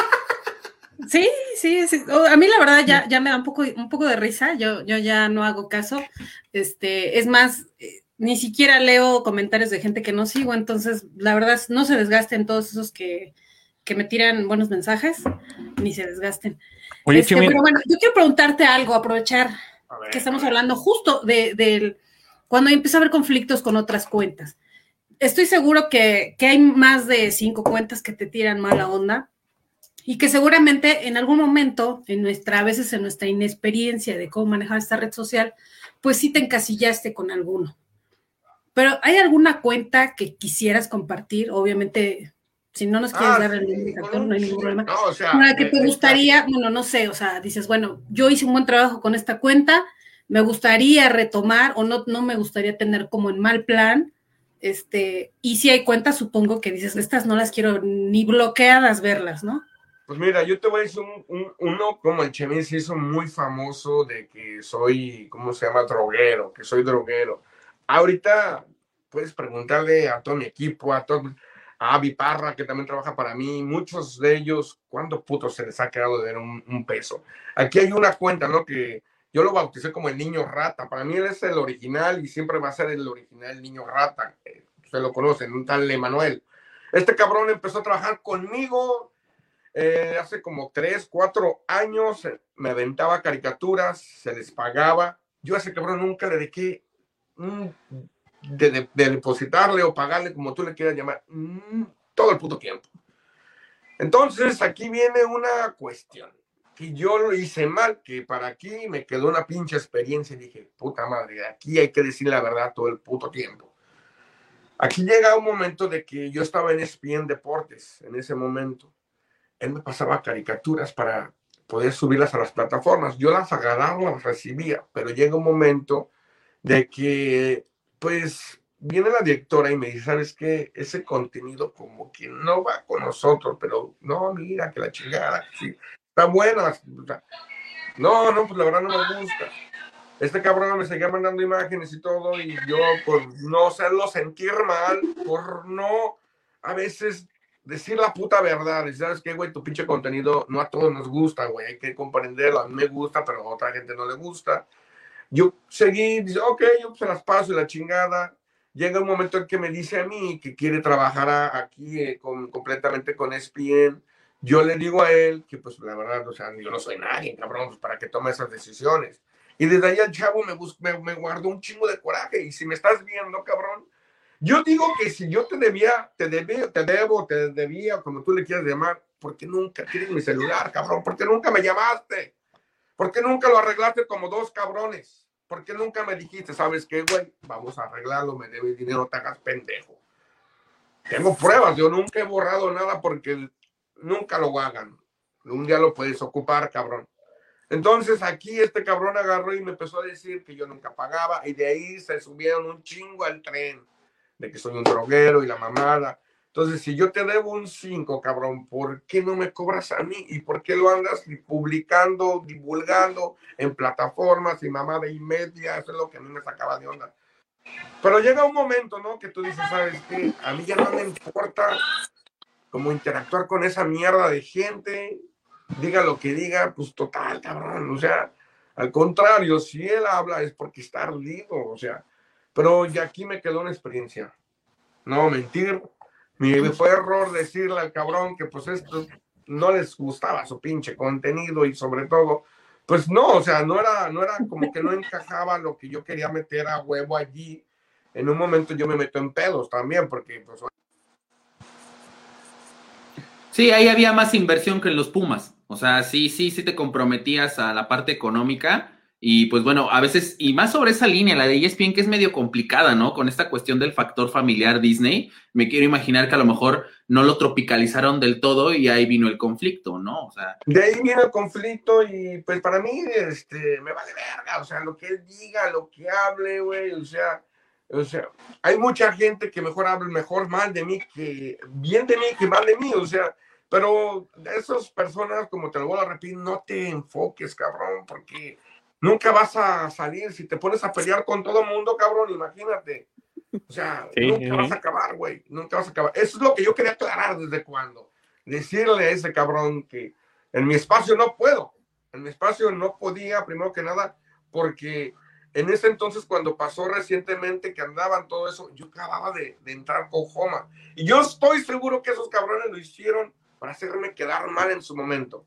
Sí, sí, sí, a mí la verdad ya, ya me da un poco, un poco de risa, yo, yo ya no hago caso, este, es más, eh, ni siquiera leo comentarios de gente que no sigo, entonces la verdad no se desgasten todos esos que, que me tiran buenos mensajes, ni se desgasten. Oye, este, pero bueno, yo quiero preguntarte algo, aprovechar que estamos hablando justo de, cuando empieza a haber conflictos con otras cuentas. Estoy seguro que, hay más de cinco cuentas que te tiran mala onda y que seguramente en algún momento, en nuestra, a veces en nuestra inexperiencia de cómo manejar esta red social, pues sí te encasillaste con alguno. Pero ¿hay alguna cuenta que quisieras compartir? Obviamente si no nos quieres ah, dar el indicador, no hay ningún problema. No, o sea, que te gustaría, bueno, no sé, o sea, dices, bueno, yo hice un buen trabajo con esta cuenta, me gustaría retomar o no, no me gustaría tener como en mal plan. Este, y si hay cuentas, supongo que dices, estas no las quiero ni bloqueadas verlas, ¿no? Pues mira, yo te voy a decir uno como el Chemis hizo muy famoso de que soy, ¿cómo se llama? Droguero, que soy droguero. Ahorita puedes preguntarle a todo mi equipo, a todo, a Avi Parra, que también trabaja para mí, muchos de ellos, ¿cuántos putos se les ha quedado de ver un, peso? Aquí hay una cuenta, ¿no? Que yo lo bauticé como el niño rata. Para mí él es el original y siempre va a ser el original, el niño rata. Usted lo conocen, un tal Emanuel. Este cabrón empezó a trabajar conmigo eh, hace como tres, cuatro años. Me aventaba caricaturas, se les pagaba. Yo a ese cabrón nunca le dediqué un de, depositarle o pagarle, como tú le quieras llamar, mm, todo el puto tiempo. Entonces, aquí viene una cuestión que yo lo hice mal, que para aquí me quedó una pinche experiencia y dije, puta madre, aquí hay que decir la verdad todo el puto tiempo. Aquí llega un momento de que yo estaba en ESPN Deportes en ese momento. Él me pasaba caricaturas para poder subirlas a las plataformas. Yo las agarraba, las recibía, pero llega un momento de que pues viene la directora y me dice, ¿sabes qué? Ese contenido como que no va con nosotros, pero no, mira, que la chingada, sí, está buena. No, no, pues la verdad no me gusta. Este cabrón me seguía mandando imágenes y todo, y yo por no hacerlo sentir mal, por no a veces decir la puta verdad. Y sabes qué, güey, tu pinche contenido no a todos nos gusta, güey, hay que comprenderlo. A mí me gusta, pero a otra gente no le gusta. Yo seguí, dice, ok, yo se las paso y la chingada. Llega un momento en que me dice a mí que quiere trabajar aquí eh, con, completamente con ESPN. Yo le digo a él que, pues, la verdad, o sea, yo no soy nadie, cabrón, pues, para que tome esas decisiones. Y desde ahí el chavo me, me, me guardó un chingo de coraje. Y si me estás viendo, cabrón, yo digo que si yo te debía, te debía, te debo, te debía, como tú le quieras llamar, ¿por qué nunca tienes mi celular, cabrón? ¿Por qué nunca me llamaste? ¿Por qué nunca lo arreglaste como dos cabrones? ¿Por qué nunca me dijiste, sabes qué, güey? Vamos a arreglarlo, me debes dinero, te hagas pendejo. Tengo pruebas, yo nunca he borrado nada porque nunca lo hagan. Un día lo puedes ocupar, cabrón. Entonces aquí este cabrón agarró y me empezó a decir que yo nunca pagaba y de ahí se subieron un chingo al tren de que soy un droguero y la mamada. Entonces, si yo te debo un 5, cabrón, ¿por qué no me cobras a mí? ¿Y por qué lo andas publicando, divulgando en plataformas y mamada y media? Eso es lo que a mí me sacaba de onda. Pero llega un momento, ¿no? Que tú dices, ¿sabes qué? A mí ya no me importa como interactuar con esa mierda de gente, diga lo que diga, pues total, cabrón, o sea, al contrario, si él habla es porque está ardido, o sea, pero ya aquí me quedó una experiencia. No mentir, mi fue error decirle al cabrón que pues esto no les gustaba su pinche contenido y sobre todo, pues no, o sea, no era, no era como que no encajaba lo que yo quería meter a huevo allí. En un momento yo me meto en pedos también, porque pues Sí, ahí había más inversión que en los Pumas. O sea, sí, sí, sí te comprometías a la parte económica. Y pues bueno, a veces, y más sobre esa línea, la de ESPN, que es medio complicada, ¿no? Con esta cuestión del factor familiar Disney, me quiero imaginar que a lo mejor no lo tropicalizaron del todo y ahí vino el conflicto, ¿no? O sea. De ahí vino el conflicto y pues para mí, este, me vale verga, o sea, lo que él diga, lo que hable, güey, o sea, o sea, hay mucha gente que mejor habla mejor mal de mí que bien de mí que mal de mí, o sea, pero de esas personas, como te lo voy a repetir, no te enfoques, cabrón, porque nunca vas a salir. Si te pones a pelear con todo el mundo, cabrón, imagínate. O sea, nunca vas a acabar, güey. Nunca vas a acabar. Eso es lo que yo quería aclarar desde cuando. Decirle a ese cabrón que en mi espacio no puedo. En mi espacio no podía, primero que nada, porque en ese entonces, cuando pasó recientemente que andaban todo eso, yo acababa de, de entrar con Joma. Y yo estoy seguro que esos cabrones lo hicieron para hacerme quedar mal en su momento.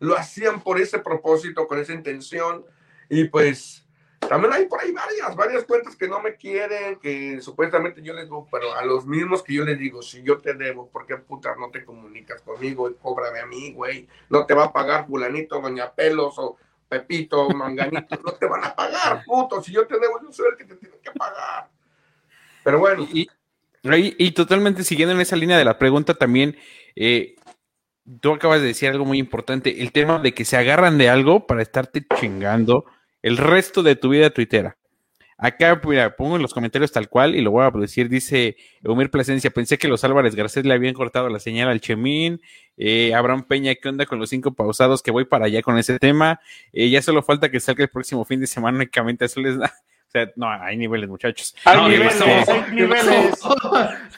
Lo hacían por ese propósito, con esa intención. Y pues también hay por ahí varias, varias cuentas que no me quieren, que supuestamente yo les digo, pero a los mismos que yo les digo, si yo te debo, ¿por qué puta no te comunicas conmigo y cóbrame a mí, güey? No te va a pagar fulanito, doña Pelos o Pepito, Manganito, no te van a pagar, puto. Si yo te debo, yo soy el que te tiene que pagar. Pero bueno. Y, y totalmente siguiendo en esa línea de la pregunta también, eh, tú acabas de decir algo muy importante, el tema de que se agarran de algo para estarte chingando el resto de tu vida tuitera. Acá, mira, pongo en los comentarios tal cual y lo voy a decir, dice Eumir Plasencia, pensé que los Álvarez Garcés le habían cortado la señal al Chemín, eh, Abraham Peña, ¿qué onda con los cinco pausados? Que voy para allá con ese tema, eh, ya solo falta que salga el próximo fin de semana únicamente, eso les no, hay niveles, muchachos. Hay niveles, hay niveles.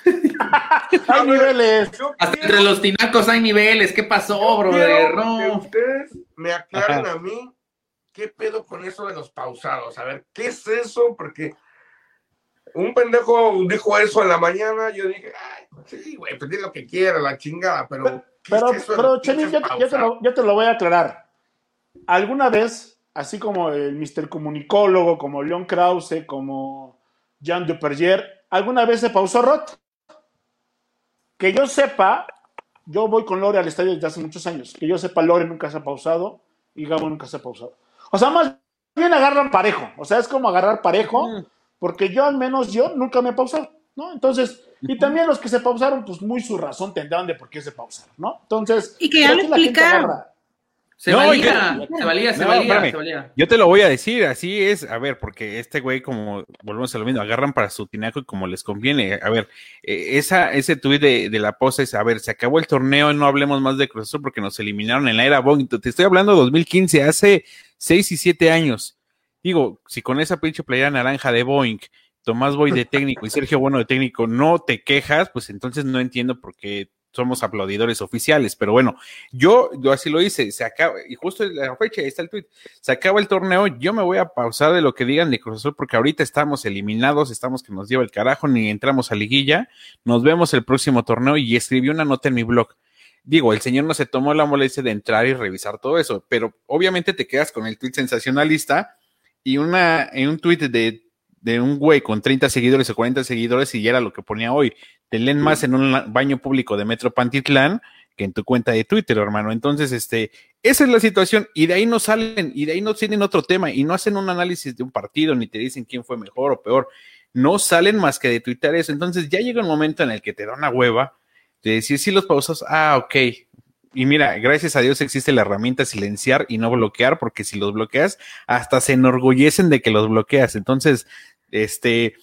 hay niveles. Hasta entre los tinacos hay niveles. ¿Qué pasó, brother? Que ustedes me aclaren a mí qué pedo con eso de los pausados. A ver, ¿qué es eso? Porque un pendejo dijo eso en la mañana. Yo dije, ay, sí, güey, pues lo que quiera, la chingada, pero. Pero, pero, yo, te lo, yo te lo voy a aclarar. ¿Alguna vez así como el Mr. Comunicólogo, como Leon Krause, como Jean Dupergier, ¿alguna vez se pausó Roth? Que yo sepa, yo voy con Lore al estadio desde hace muchos años, que yo sepa, Lore nunca se ha pausado y Gabo nunca se ha pausado. O sea, más bien agarran parejo, o sea, es como agarrar parejo, porque yo al menos yo nunca me he pausado, ¿no? Entonces, y también los que se pausaron, pues muy su razón tendrán de por qué se pausaron, ¿no? Entonces, y que ya lo explicaron. Se, valía, se valía, se valía, Yo te lo voy a decir, así es, a ver, porque este güey, como volvemos a lo mismo, agarran para su tinaco y como les conviene. A ver, eh, esa, ese tuit de, de, la posa es, a ver, se acabó el torneo, no hablemos más de Cruz Azul porque nos eliminaron en la era Boeing. Te estoy hablando de 2015, hace 6 y 7 años. Digo, si con esa pinche playera naranja de Boeing, Tomás Boy de técnico y Sergio Bueno de técnico no te quejas, pues entonces no entiendo por qué somos aplaudidores oficiales, pero bueno, yo, así lo hice, se acaba, y justo en la fecha, ahí está el tweet, se acaba el torneo, yo me voy a pausar de lo que digan de Cruz porque ahorita estamos eliminados, estamos que nos lleva el carajo, ni entramos a liguilla, nos vemos el próximo torneo, y escribí una nota en mi blog. Digo, el señor no se tomó la molestia de entrar y revisar todo eso, pero obviamente te quedas con el tweet sensacionalista y una, en un tweet de de un güey con 30 seguidores o 40 seguidores y ya era lo que ponía hoy. Te leen más en un baño público de Metro Pantitlán que en tu cuenta de Twitter, hermano. Entonces, este, esa es la situación y de ahí no salen y de ahí no tienen otro tema y no hacen un análisis de un partido ni te dicen quién fue mejor o peor. No salen más que de Twitter eso. Entonces ya llega un momento en el que te da una hueva de decir si los pausas, ah, ok, y mira, gracias a Dios existe la herramienta silenciar y no bloquear, porque si los bloqueas, hasta se enorgullecen de que los bloqueas. Entonces, este,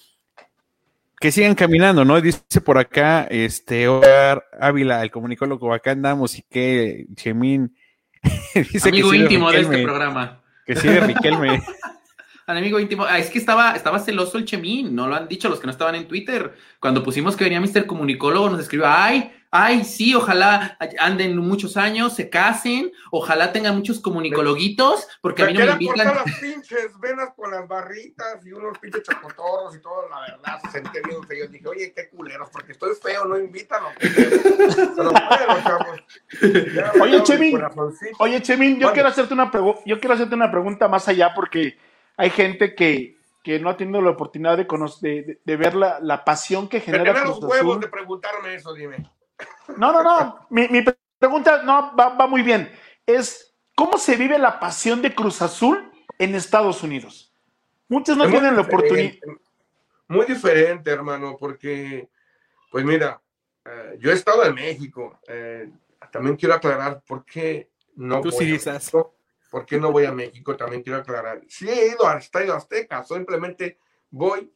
que sigan caminando, ¿no? Dice por acá, este, Omar Ávila, el comunicólogo, acá andamos y que Chemín dice Amigo que íntimo de este programa. Que sigue Riquelme. Amigo íntimo, ah, es que estaba, estaba celoso el Chemín, no lo han dicho los que no estaban en Twitter. Cuando pusimos que venía Mr. Comunicólogo, nos escribió, ay, ay, sí, ojalá anden muchos años, se casen, ojalá tengan muchos comunicologuitos, porque a mí no me invitan. las pinches venas con las barritas y unos pinches chacotorros y todo, la verdad, se sentía bien feo. Dije, oye, qué culeros, porque estoy feo, no invitan. oye, Chemín, oye, Chemín, yo quiero hacerte una yo quiero hacerte una pregunta más allá, porque hay gente que, que no ha tenido la oportunidad de, de, de, ver la, la, pasión que genera. Tener los huevos de preguntarme eso, dime. No, no, no. Mi, pregunta no va, muy bien. Es ¿cómo se vive la pasión de Cruz Azul en Estados Unidos? Muchos no tienen la oportunidad. Muy diferente, hermano, porque, pues mira, eh, yo he estado en México. Eh, también quiero aclarar por qué no. Tú sí ¿Por qué no voy a México? También quiero aclarar. Sí he ido al Estadio Azteca, simplemente voy.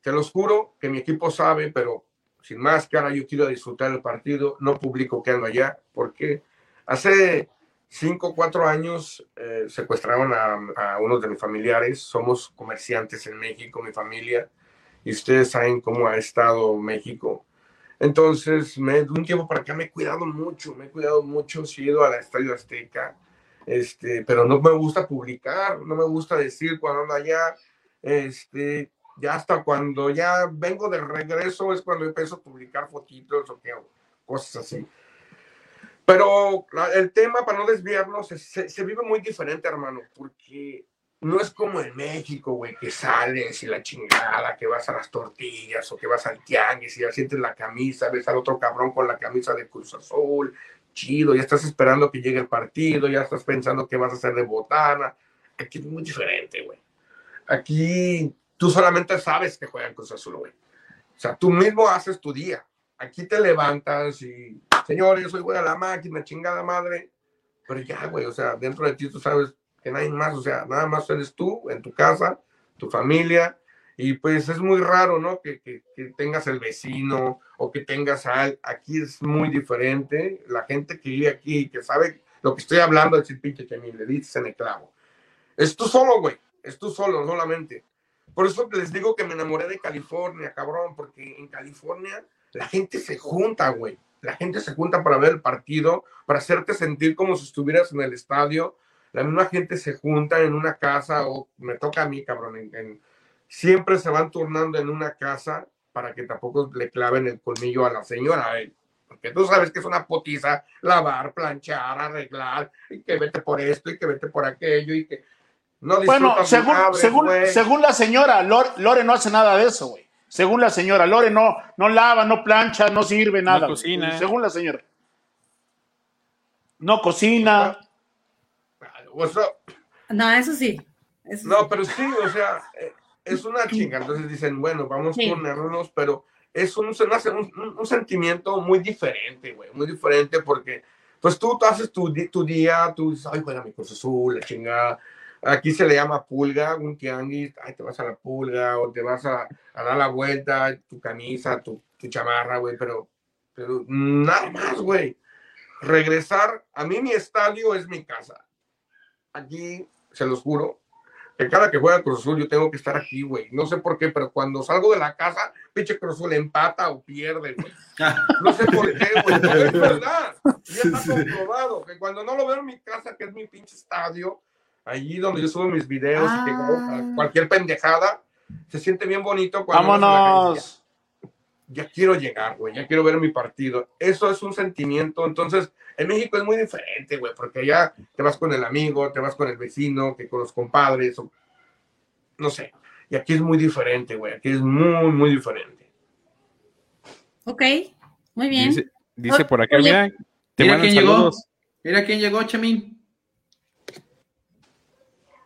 Te los juro que mi equipo sabe, pero sin máscara, yo quiero disfrutar el partido, no publico que ando allá, porque hace cinco o cuatro años eh, secuestraron a, a uno de mis familiares, somos comerciantes en México, mi familia, y ustedes saben cómo ha estado México. Entonces, me, de un tiempo para acá me he cuidado mucho, me he cuidado mucho, he ido al Estadio Azteca, este, pero no me gusta publicar, no me gusta decir cuando ando allá, este, ya hasta cuando ya vengo de regreso es cuando empiezo a publicar fotitos o cosas así. Pero el tema, para no desviarnos, se, se, vive muy diferente, hermano, porque no es como en México, güey, que sales y la chingada, que vas a las tortillas o que vas al tianguis y ya sientes la camisa, ves al otro cabrón con la camisa de Cruz Azul, chido, ya estás esperando que llegue el partido, ya estás pensando que vas a hacer de botana. Aquí es muy diferente, güey. Aquí tú solamente sabes que juegan Cruz Azul, güey. O sea, tú mismo haces tu día. Aquí te levantas y, señores, yo soy güey a la máquina, chingada madre. Pero ya, güey, o sea, dentro de ti tú sabes que nadie más, o sea, nada más eres tú en tu casa, tu familia. Y pues es muy raro, ¿no? Que, que, que tengas el vecino o que tengas a Aquí es muy diferente. La gente que vive aquí, que sabe lo que estoy hablando, el pinche que me le dices en el clavo. Es tú solo, güey. Es tú solo, solamente. Por eso les digo que me enamoré de California, cabrón, porque en California la gente se junta, güey. La gente se junta para ver el partido, para hacerte sentir como si estuvieras en el estadio. La misma gente se junta en una casa, o me toca a mí, cabrón. Siempre se van turnando en una casa para que tampoco le claven el colmillo a la señora. Porque tú sabes que es una potiza lavar, planchar, arreglar, y que vete por esto, y que vete por aquello, y que bueno, según, según, según, la señora, Lore, no hace nada de eso, güey. Según la señora, Lore no, no lava, no plancha, no sirve nada. No cocina. Según la señora. No cocina. no, eso sí. no, pero sí, o sea, eh, es una chinga. Entonces dicen, bueno, vamos a ponernos, pero es un, un, un, sentimiento muy diferente, güey, muy diferente porque, pues tú, tú haces tu, tu día, tú dices, ay, juega mi cosa azul, la chingada Aquí se le llama pulga, un tianguis, ay, te vas a la pulga o te vas a, dar la vuelta, tu camisa, tu, tu chamarra, güey, pero, pero nada más, güey. Regresar, a mí mi estadio es mi casa. Aquí, se los juro, que cada que juega Cruz Azul yo tengo que estar aquí, güey. No sé por qué, pero cuando salgo de la casa, pinche Cruz Azul empata o pierde, güey. No sé por qué, güey, es verdad. Ya está comprobado que cuando no lo veo en mi casa, que es mi pinche estadio, allí donde yo subo mis videos y que ah. cualquier pendejada, se siente bien bonito cuando Vámonos. ya, quiero llegar, güey, ya quiero ver mi partido. Eso es un sentimiento, entonces en México es muy diferente, güey, porque allá te vas con el amigo, te vas con el vecino, que con los compadres, o, no sé. Y aquí es muy diferente, güey, aquí es muy, muy diferente. Ok, muy bien. Dice, por acá, mira, mira quién llegó. Mira quién llegó, Chamín.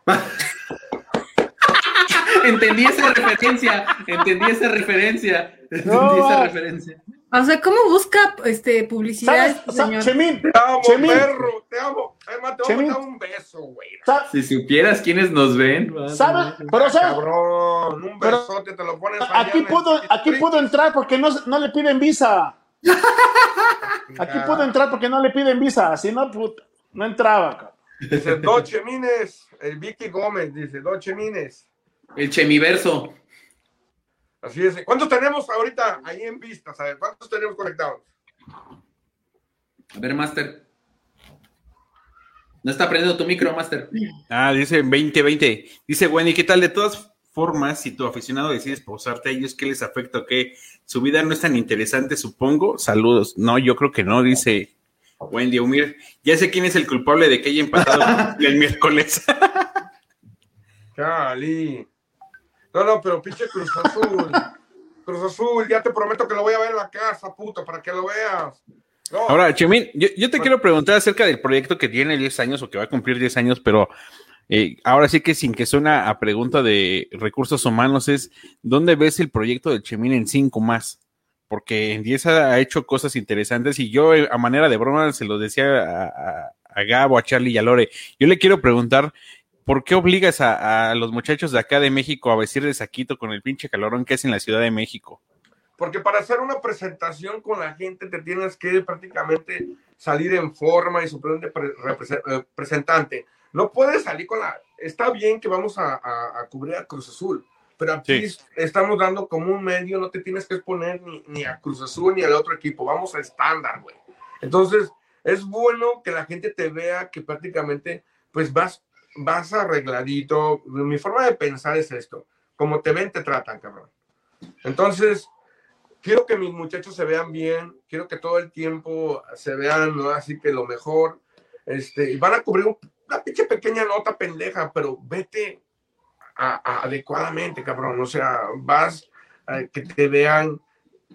entendí esa referencia, entendí esa referencia, entendí esa referencia. O sea, ¿cómo busca este, publicidad este señor? Chemín, Te amo, Chemín. perro, te amo. Emma, te voy a dar un beso, güey. Si supieras quiénes nos ven. ¿sabes? Pero sabes, Cabrón, un Pero- besote te lo pones allá aquí pudo, aquí pudo entrar porque no, no le piden visa. Aquí pudo entrar porque no le piden visa, si no, puta, no entraba. cabrón. Dice, dos chemines, el Vicky Gómez dice, dos chemines. El chemiverso. Así es. ¿Cuántos tenemos ahorita ahí en vista? ¿sabes? ¿Cuántos tenemos conectados? A ver, Master. No está prendiendo tu micro, Master. Ah, dice 2020. Dice Wendy, ¿qué tal? De todas formas, si tu aficionado decides pausarte a ellos, ¿qué les afecta o qué? Su vida no es tan interesante, supongo. Saludos. No, yo creo que no, dice Wendy Umir. Ya sé quién es el culpable de que haya empatado el miércoles. Cali. No, no, pero pinche Cruz Azul. Cruz Azul, ya te prometo que lo voy a ver en la casa, puto, para que lo veas. No, Ahora, Chemín, yo, yo te quiero preguntar acerca del proyecto que tiene 10 años o que va a cumplir 10 años, pero eh, ahora sí que sin que suena a pregunta de recursos humanos es, ¿dónde ves el proyecto del Chemín en 5 más? Porque en 10 ha, hecho cosas interesantes y yo eh, a manera de broma se lo decía a, Gabo, a Charlie y a Lore. Yo le quiero preguntar, ¿por qué obligas a, los muchachos de acá de México a vestir de saquito con el pinche calorón que es en la Ciudad de México? Porque para hacer una presentación con la gente te tienes que prácticamente salir en forma y supremamente pre- represe- eh. No puedes salir con la... Está bien que vamos a- a cubrir a Cruz Azul, pero aquí Sí. estamos dando como un medio, no te tienes que exponer ni, ni a Cruz Azul ni al otro equipo, vamos a estándar, güey. Entonces, es bueno que la gente te vea que prácticamente, pues vas, vas arregladito. Mi forma de pensar es esto, como te ven, te tratan, cabrón. Entonces, quiero que mis muchachos se vean bien, quiero que todo el tiempo se vean, ¿no? Así que lo mejor, este, y van a cubrir un- una pinche pequeña nota pendeja, pero vete a- a- adecuadamente, cabrón, o sea, vas a que te vean,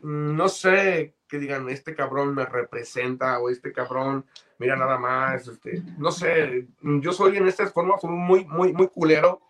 no sé, que digan, este cabrón me representa, o este cabrón, mira nada más, este, no sé, yo soy en esta forma muy, muy, muy culero,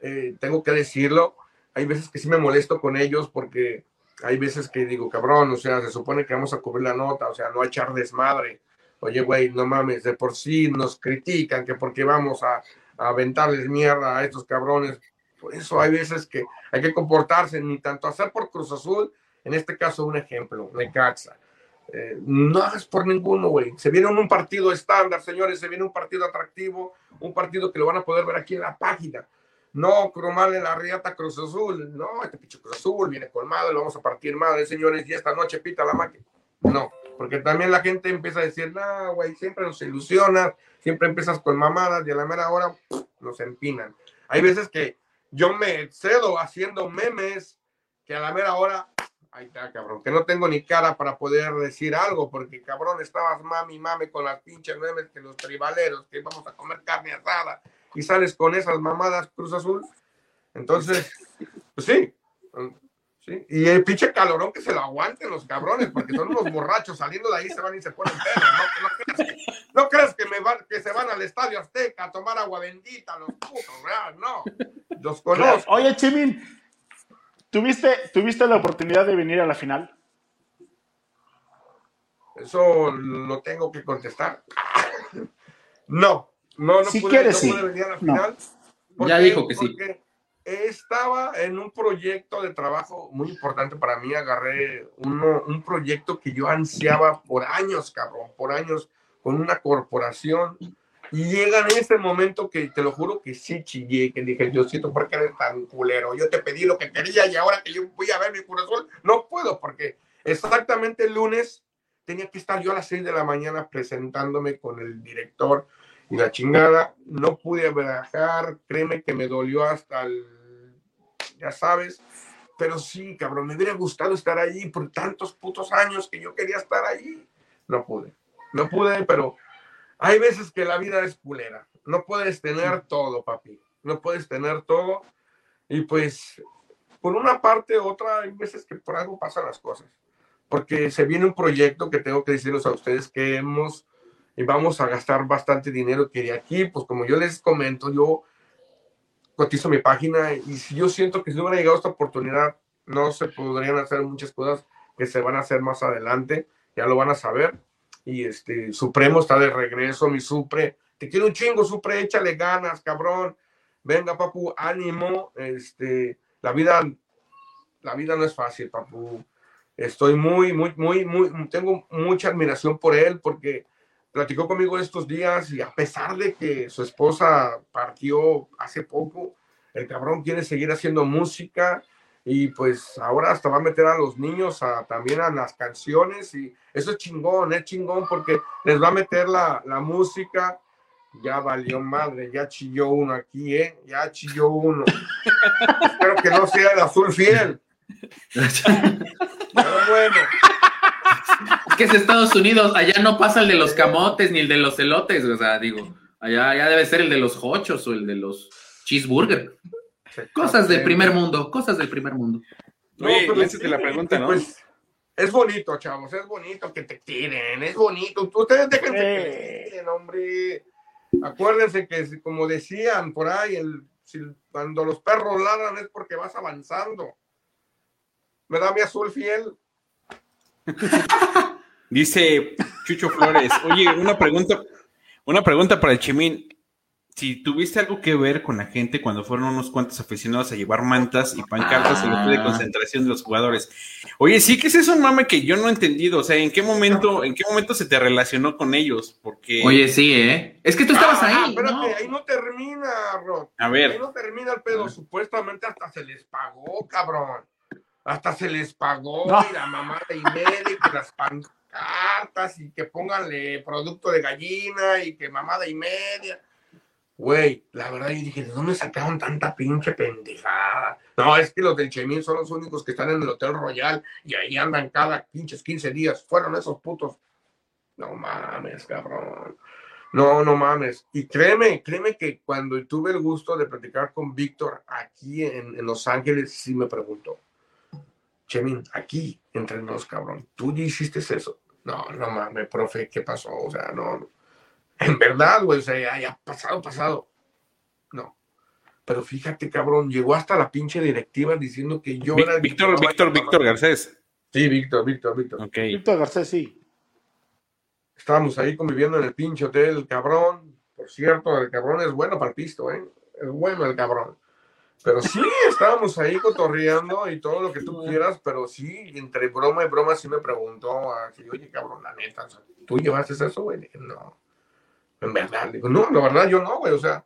eh, tengo que decirlo, hay veces que sí me molesto con ellos porque hay veces que digo, cabrón, o sea, se supone que vamos a cubrir la nota, o sea, no a echar desmadre. Oye, güey, no mames, de por sí nos critican que porque vamos a, a aventarles mierda a estos cabrones. Por eso hay veces que hay que comportarse, ni tanto hacer por Cruz Azul, en este caso un ejemplo, Necaxa. Eh, no hagas por ninguno, güey. Se viene un partido estándar, señores, se viene un partido atractivo, un partido que lo van a poder ver aquí en la página. No, cromarle la riata Cruz Azul. No, este pinche Cruz Azul viene colmado, lo vamos a partir madre, señores, y esta noche pita la máquina. No, porque también la gente empieza a decir, no, güey, siempre nos ilusionas, siempre empiezas con mamadas y a la mera hora nos empinan. Hay veces que yo me excedo haciendo memes que a la mera hora, ahí está, cabrón, que no tengo ni cara para poder decir algo, porque cabrón, estabas mami, mame con las pinches memes que los tribaleros, que vamos a comer carne asada, y sales con esas mamadas Cruz Azul. Entonces, pues sí, sí. Y el pinche calorón que se lo aguanten los cabrones, porque son unos borrachos saliendo de ahí se van y se ponen pedos. No, no creas que, me van, se van al estadio Azteca a tomar agua bendita, los putos, ¿verdad? No, los Claro. conozco. Oye, Chimín, ¿tuviste, ¿tuviste la oportunidad de venir a la final? Eso lo tengo que contestar. No, no, no Si pude, quieres, no sí. pude venir a la No. Ya dijo que sí. Porque estaba en un proyecto de trabajo muy importante para mí. Agarré uno, un proyecto que yo ansiaba por años, cabrón, por años, con una corporación. Y llega en ese momento que te lo juro que sí chillé, que dije, Diosito, ¿por qué eres tan culero? Yo te pedí lo que quería y ahora que yo voy a ver mi corazón, no puedo, porque exactamente el lunes tenía que estar yo a las 6 de la mañana presentándome con el director y la chingada. No pude viajar, créeme que me dolió hasta el, ya sabes, pero sí, cabrón, me hubiera gustado estar allí por tantos putos años que yo quería estar allí. No pude, no pude, pero hay veces que la vida es culera. No puedes tener todo, papi. No puedes tener todo. Y pues, por una parte u otra, hay veces que por algo pasan las cosas. Porque se viene un proyecto que tengo que decirles a ustedes que hemos y vamos a gastar bastante dinero que de aquí, pues como yo les comento, yo cotizo mi página y si yo siento que si no hubiera llegado esta oportunidad, no se podrían hacer muchas cosas que se van a hacer más adelante, ya lo van a saber. Y este, Supremo está de regreso, mi Supre. Te quiero un chingo, Supre, échale ganas, cabrón. Venga, papu, ánimo. Este, la vida, la vida no es fácil, papu. Estoy muy, muy, muy, muy, tengo mucha admiración por él porque platicó conmigo estos días y a pesar de que su esposa partió hace poco, el cabrón quiere seguir haciendo música y pues ahora hasta va a meter a los niños a, también a las canciones y eso es chingón, es chingón porque les va a meter la, la música. Ya valió madre, ya chilló uno aquí, ¿eh? Ya chilló uno. Espero que no sea el azul fiel. Pero bueno. Es que es Estados Unidos, allá no pasa el de los camotes ni el de los elotes, o sea, digo, allá, allá debe ser el de los hochos o el de los cheeseburger. Cosas del primer mundo, cosas del primer mundo. No, pero la pregunta, ¿no? Pues, es bonito, chavos, es bonito que te tiren, es bonito. Ustedes déjense que te tiren, hombre. Acuérdense que, como decían por ahí, el, cuando los perros ladran es porque vas avanzando. Me da mi azul fiel. Dice Chucho Flores, oye, una pregunta, una pregunta para el Chimín si tuviste algo que ver con la gente cuando fueron unos cuantos aficionados a llevar mantas y pancartas en el de ah. concentración de los jugadores. Oye, sí que ese es un mame que yo no he entendido. O sea, ¿en qué momento, en qué momento se te relacionó con ellos? Porque. Oye, sí, ¿eh? Es que tú estabas ah, ahí. Espérate, ahí no termina, Rod. A ver. Ahí no termina el pedo. Supuestamente hasta se les pagó, cabrón. Hasta se les pagó y la mamá de y las pancartas y que pónganle producto de gallina y que mamada y media Güey, la verdad yo dije, ¿de dónde sacaron tanta pinche pendejada? No, es que los del Chemín son los únicos que están en el Hotel Royal y ahí andan cada pinches 15 días. Fueron esos putos. No mames, cabrón. No, no mames. Y créeme, créeme que cuando tuve el gusto de platicar con Víctor aquí en, Los Ángeles, sí me preguntó. Chemín, aquí, entre nos, cabrón, ¿tú hiciste eso? No, no mames, profe, ¿qué pasó? O sea, no en verdad, güey, o sea, ya, pasado, pasado. No. Pero fíjate, cabrón, llegó hasta la pinche directiva diciendo que yo era Víctor, Víctor, Víctor Garcés. Sí, Víctor, Víctor, Víctor. Víctor Garcés, sí. Estábamos ahí conviviendo en el pinche hotel, el cabrón. Por cierto, el cabrón es bueno para el pisto, ¿eh? Es bueno el cabrón. Pero sí, estábamos ahí cotorreando y todo lo que tú quieras, pero sí, entre broma y broma sí me preguntó así, oye, cabrón, la neta, ¿tú llevaste eso, güey? No. En verdad, digo, no, la verdad yo no, güey, o sea.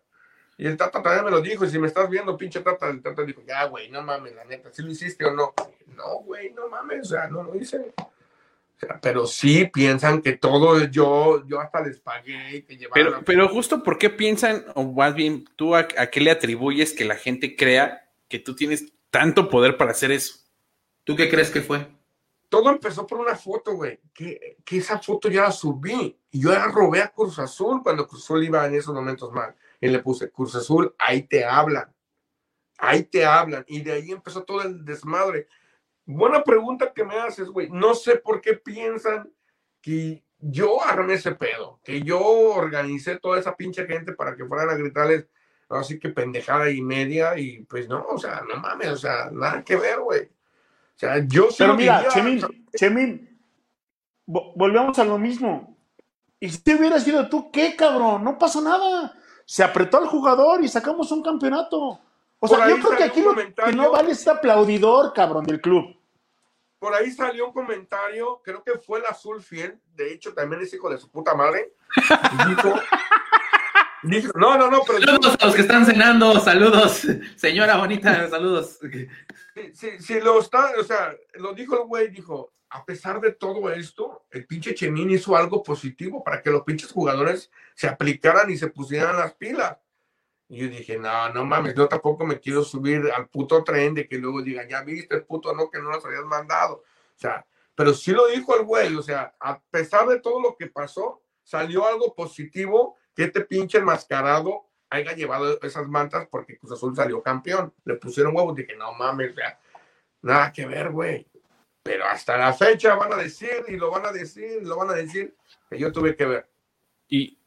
Y el Tata también me lo dijo, y si me estás viendo, pinche Tata, el Tata dijo, ya, güey, no mames, la neta, si lo hiciste o no. No, güey, no mames, o sea, no lo hice. O sea, pero sí piensan que todo yo, yo hasta les pagué. Que pero, pero justo, ¿por qué piensan, o más bien, tú a, a, qué le atribuyes que la gente crea que tú tienes tanto poder para hacer eso? ¿Tú qué crees que fue? Todo empezó por una foto, güey, que, que, esa foto ya la subí. Y yo ya robé a Cruz Azul cuando Cruz Azul iba en esos momentos mal. Y le puse, Cruz Azul, ahí te hablan. Ahí te hablan. Y de ahí empezó todo el desmadre. Buena pregunta que me haces, güey. No sé por qué piensan que yo armé ese pedo, que yo organicé toda esa pinche gente para que fueran a gritarles así que pendejada y media. Y pues no, o sea, no mames, o sea, nada que ver, güey. O sea, yo Pero mira, Chemín, Chemín, volvemos a lo mismo. Y si hubiera sido tú, ¿qué, cabrón? No pasa nada. Se apretó al jugador y sacamos un campeonato. O sea, yo creo que aquí lo que no vale es aplaudidor, cabrón, del club. Por ahí salió un comentario, creo que fue el azul fiel, de hecho también es hijo de su puta madre. Dijo, no, no, no, pero. Saludos a los que están cenando, saludos. Señora bonita, saludos. Si, si, lo está, o sea, lo dijo el güey, dijo, a pesar de todo esto, el pinche Chemín hizo algo positivo para que los pinches jugadores se aplicaran y se pusieran las pilas. Y yo dije, no, no mames, yo tampoco me quiero subir al puto tren de que luego digan, ya viste, el puto no, que no nos habías mandado. O sea, pero sí lo dijo el güey, o sea, a pesar de todo lo que pasó, salió algo positivo que este pinche enmascarado haya llevado esas mantas porque Cruz Azul salió campeón. Le pusieron huevos, dije, no mames, nada que ver, güey. Pero hasta la fecha van a decir y lo van a decir, y lo van a decir que yo tuve que ver. Y,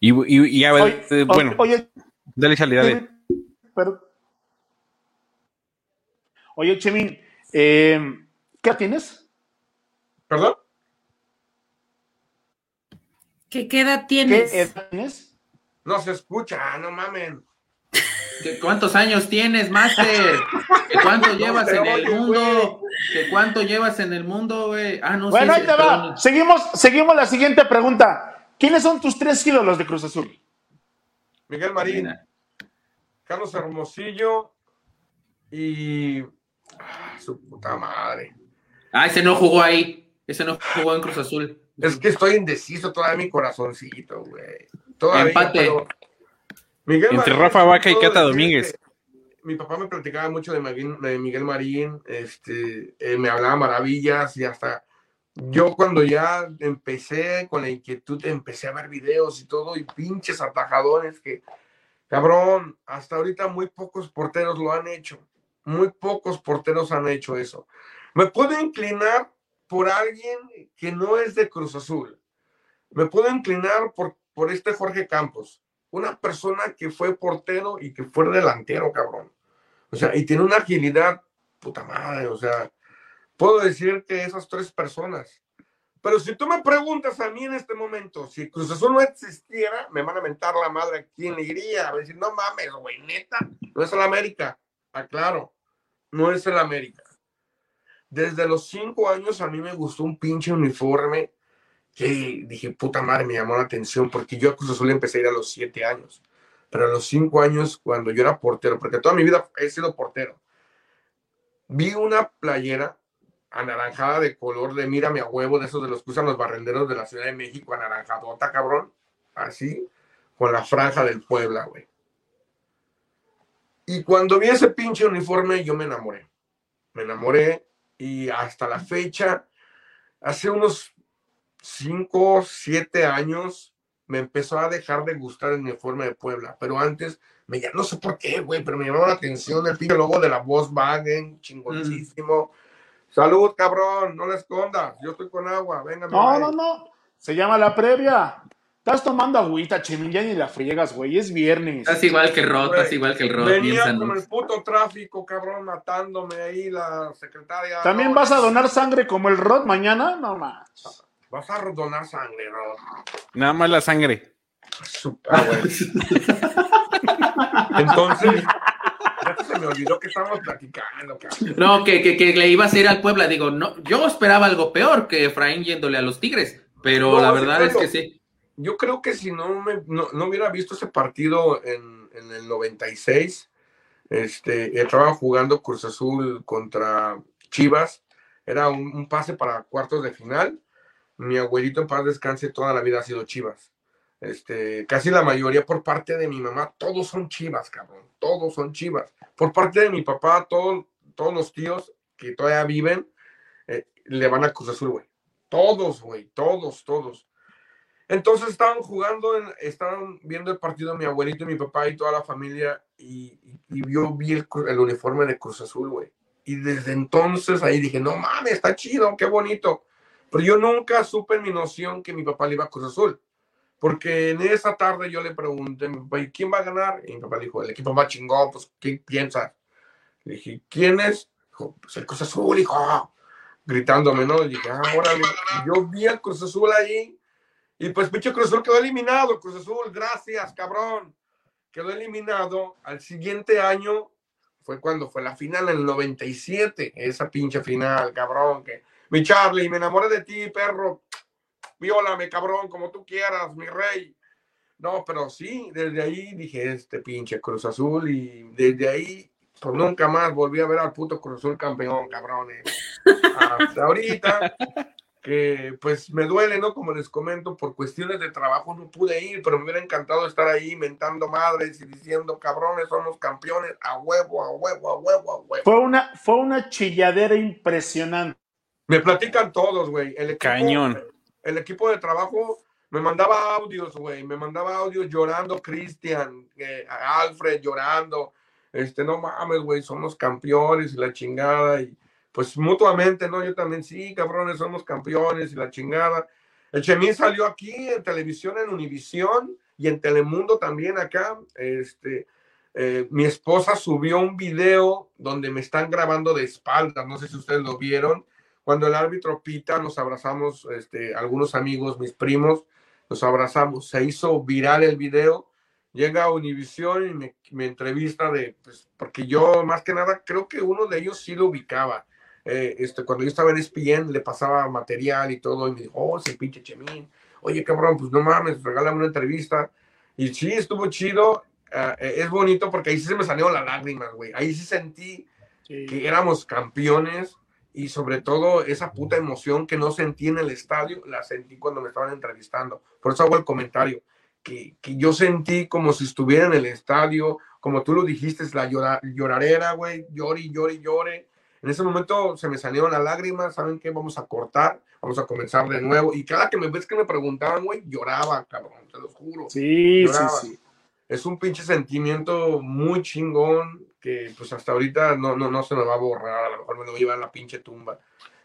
y, y, a ver, eh, bueno, oye, dale salida, dale. Oye, Chemín, eh, ¿qué tienes? ¿Perdón? ¿Qué, ¿Qué edad tienes? ¿Qué edad tienes? No se escucha, no mamen. ¿Qué- ¿Cuántos años tienes, Master? ¿Qué ¿Cuánto llevas en el mundo? ¿Qué ¿Cuánto llevas en el mundo, güey? Ah, no Bueno, sí, ahí te va. perdón. Seguimos, seguimos la siguiente pregunta. ¿Quiénes son tus tres ídolos de Cruz Azul? Miguel Marín, Mira. Carlos Hermosillo y. ah, su puta madre. Ah, ese no jugó ahí. Ese no jugó en Cruz Azul. Es que estoy indeciso todavía mi corazoncito, güey. Todavía, Empate. pero- Miguel Entre Marín, Rafa Vaca y Cata Domínguez. Mi papá me platicaba mucho de Miguel, de Miguel Marín, este, eh, me hablaba maravillas y hasta yo cuando ya empecé con la inquietud, empecé a ver videos y todo y pinches atajadores que, cabrón, hasta ahorita muy pocos porteros lo han hecho. Muy pocos porteros han hecho eso. Me puedo inclinar por alguien que no es de Cruz Azul. Me puedo inclinar por, por este Jorge Campos. Una persona que fue portero y que fue delantero, cabrón. O sea, y tiene una agilidad, puta madre. O sea, puedo decir que esas tres personas. Pero si tú me preguntas a mí en este momento, si Cruz Azul no existiera, me van a mentar la madre a quién iría. A decir, no mames, güey, neta, no es el América. Aclaro, no es el América. Desde los cinco años a mí me gustó un pinche uniforme dije, puta madre, me llamó la atención porque yo a Cruz Azul empecé a ir a los siete años. Pero a los cinco años, cuando yo era portero, porque toda mi vida he sido portero, vi una playera anaranjada de color de mírame a huevo, de esos de los que usan los barrenderos de la Ciudad de México, anaranjadota, cabrón, así, con la franja del Puebla, güey. Y cuando vi ese pinche uniforme, yo me enamoré. Me enamoré y hasta la fecha, hace unos 5, 7 años, me empezó a dejar de gustar el uniforme de Puebla. Pero antes, me, ya no sé por qué, güey, pero me llamó la atención el pinche logo de la Volkswagen, chingoncísimo. Salud, cabrón, no la escondas. Yo estoy con agua, venga. No, no, no. Se llama la previa. Estás tomando agüita, Chemín, ya ni la friegas, güey. Es viernes. Estás igual que el Rod, estás igual que el Rod. Venía con el puto tráfico, cabrón, matándome ahí la secretaria. ¿También No, vas a donar sangre como el Rod mañana? No más. Vas a donar sangre, ¿no? Nada más la sangre. Ah, güey. Entonces, ya se me olvidó que estábamos platicando, cabrón. No, que, que, que le ibas a ir al Puebla. Digo, no, yo esperaba algo peor que Efraín yéndole a los Tigres. Pero No, la verdad es que sí. Yo creo que si no, me, no, no hubiera visto ese partido en, en el 96, este, estaba jugando Cruz Azul contra Chivas, era un, un pase para cuartos de final. Mi abuelito en paz descanse toda la vida ha sido Chivas. Este, casi la mayoría por parte de mi mamá, todos son Chivas, cabrón, todos son Chivas. Por parte de mi papá, todos, todos los tíos que todavía viven, eh, le van a Cruz Azul, güey. Todos, güey, todos, todos. Entonces estaban jugando, estaban viendo el partido mi abuelito y mi papá y toda la familia y, yo vi el, el uniforme de Cruz Azul, güey. Y desde entonces ahí dije, no mames, está chido, qué bonito. Pero yo nunca supe en mi noción que mi papá le iba a Cruz Azul. Porque en esa tarde yo le pregunté, a mi papá, ¿y quién va a ganar? Y mi papá dijo, el equipo más chingón, pues, ¿qué piensas? Le dije, ¿quién es? Dijo, pues el Cruz Azul, hijo. Gritándome, ¿no? Y dije, ah, órale. Yo vi al Cruz Azul ahí y pues pinche Cruz Azul quedó eliminado, Cruz Azul, gracias, cabrón. Quedó eliminado. Al siguiente año fue cuando fue la final en el 97, esa pinche final, cabrón. Que, mi Charlie, me enamoré de ti, perro. Viólame, cabrón, como tú quieras, mi rey. No, pero sí, desde ahí dije, este pinche Cruz Azul y desde ahí, pues nunca más volví a ver al puto Cruz Azul campeón, cabrones. Hasta ahorita, que pues me duele, ¿no? Como les comento, por cuestiones de trabajo no pude ir, pero me hubiera encantado estar ahí mentando madres y diciendo, cabrones, somos campeones, a huevo, a huevo, a huevo, a huevo. Fue una, fue una chilladera impresionante. Me platican todos, güey. El equipo, Cañón. El equipo de trabajo me mandaba audios, güey. Me mandaba audios llorando, Cristian, eh, Alfred llorando. Este, no mames, güey, somos campeones y la chingada. Y pues mutuamente, ¿no? Yo también, sí, cabrones, somos campeones y la chingada. El Chemín salió aquí en televisión, en Univisión y en Telemundo también acá, este, eh, mi esposa subió un video donde me están grabando de espaldas, no sé si ustedes lo vieron. Cuando el árbitro pita, nos abrazamos, este, algunos amigos, mis primos, nos abrazamos. Se hizo viral el video. Llega a Univision y me, me entrevista de, pues, porque yo más que nada creo que uno de ellos sí lo ubicaba. Eh, este, cuando yo estaba en ESPN le pasaba material y todo y me dijo, oh, ese pinche Chemín. Oye, cabrón, pues no mames, regálame una entrevista. Y sí, estuvo chido uh, es bonito porque ahí sí se me salieron las lágrimas, güey. Ahí sí sentí sí. que éramos campeones y sobre todo esa puta emoción que no sentí en el estadio, la sentí cuando me estaban entrevistando. Por eso hago el comentario, que, que yo sentí como si estuviera en el estadio, como tú lo dijiste, es la llora, llorarera, güey, llori, llori, llore. En ese momento se me salieron las lágrimas, ¿saben qué? Vamos a cortar, vamos a comenzar de nuevo. Y cada que me ves que me preguntaban, güey, lloraba, cabrón, te lo juro. Sí, lloraba. sí, sí es un pinche sentimiento muy chingón que pues hasta ahorita no, no, no se me va a borrar, a lo mejor me lo lleva a la pinche tumba.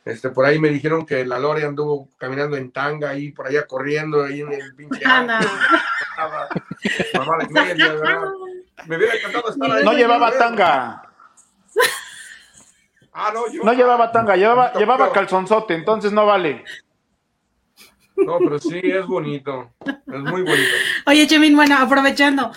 Este, por ahí me dijeron que la Lore anduvo caminando en tanga ahí, por allá corriendo ahí en el pinche. Ana. Mamá de media, ¿verdad? Me hubiera encantado estar ahí. No llevaba tanga. Ah, no, yo, No llevaba tanga, llevaba, llevaba calzonzote, entonces no vale. No, pero sí, es bonito. Es muy bonito. Oye, Chemín, bueno, aprovechando.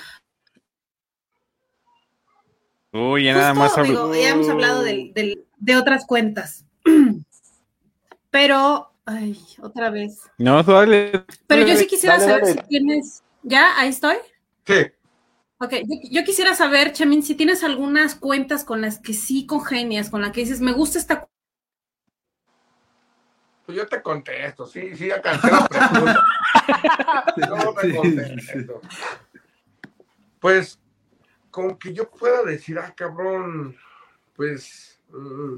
Uy, ya nada más digo, ya hemos hablado del- de otras cuentas. Pero, ay, otra vez. No, dale. Pero yo sí quisiera Dale, saber dale. si tienes. ¿Ya? ¿Ahí estoy? Sí. Ok, yo, yo quisiera saber, Chemín, si tienes algunas cuentas con las que sí congenias, con las que dices, me gusta esta Pues yo te contesto, sí, sí, ya cansé la pregunta. Yo te contesto. Pues, con que yo pueda decir, ah, cabrón, pues, mm,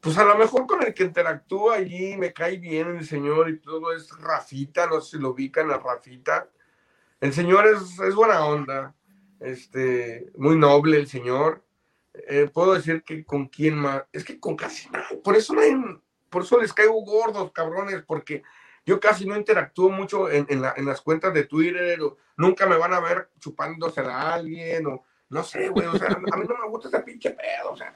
pues a lo mejor con el que interactúa allí me cae bien el señor y todo es Rafita, no sé si lo ubican a Rafita. El señor es, es buena onda, este, muy noble el señor. Eh, puedo decir que con quién más, es que con casi nadie, por eso hay, por eso les caigo gordos, cabrones, porque yo casi no interactúo mucho en, en la- en las cuentas de Twitter, o nunca me van a ver chupándose a alguien, o no sé, güey, o sea, a mí no me gusta ese pinche pedo, o sea.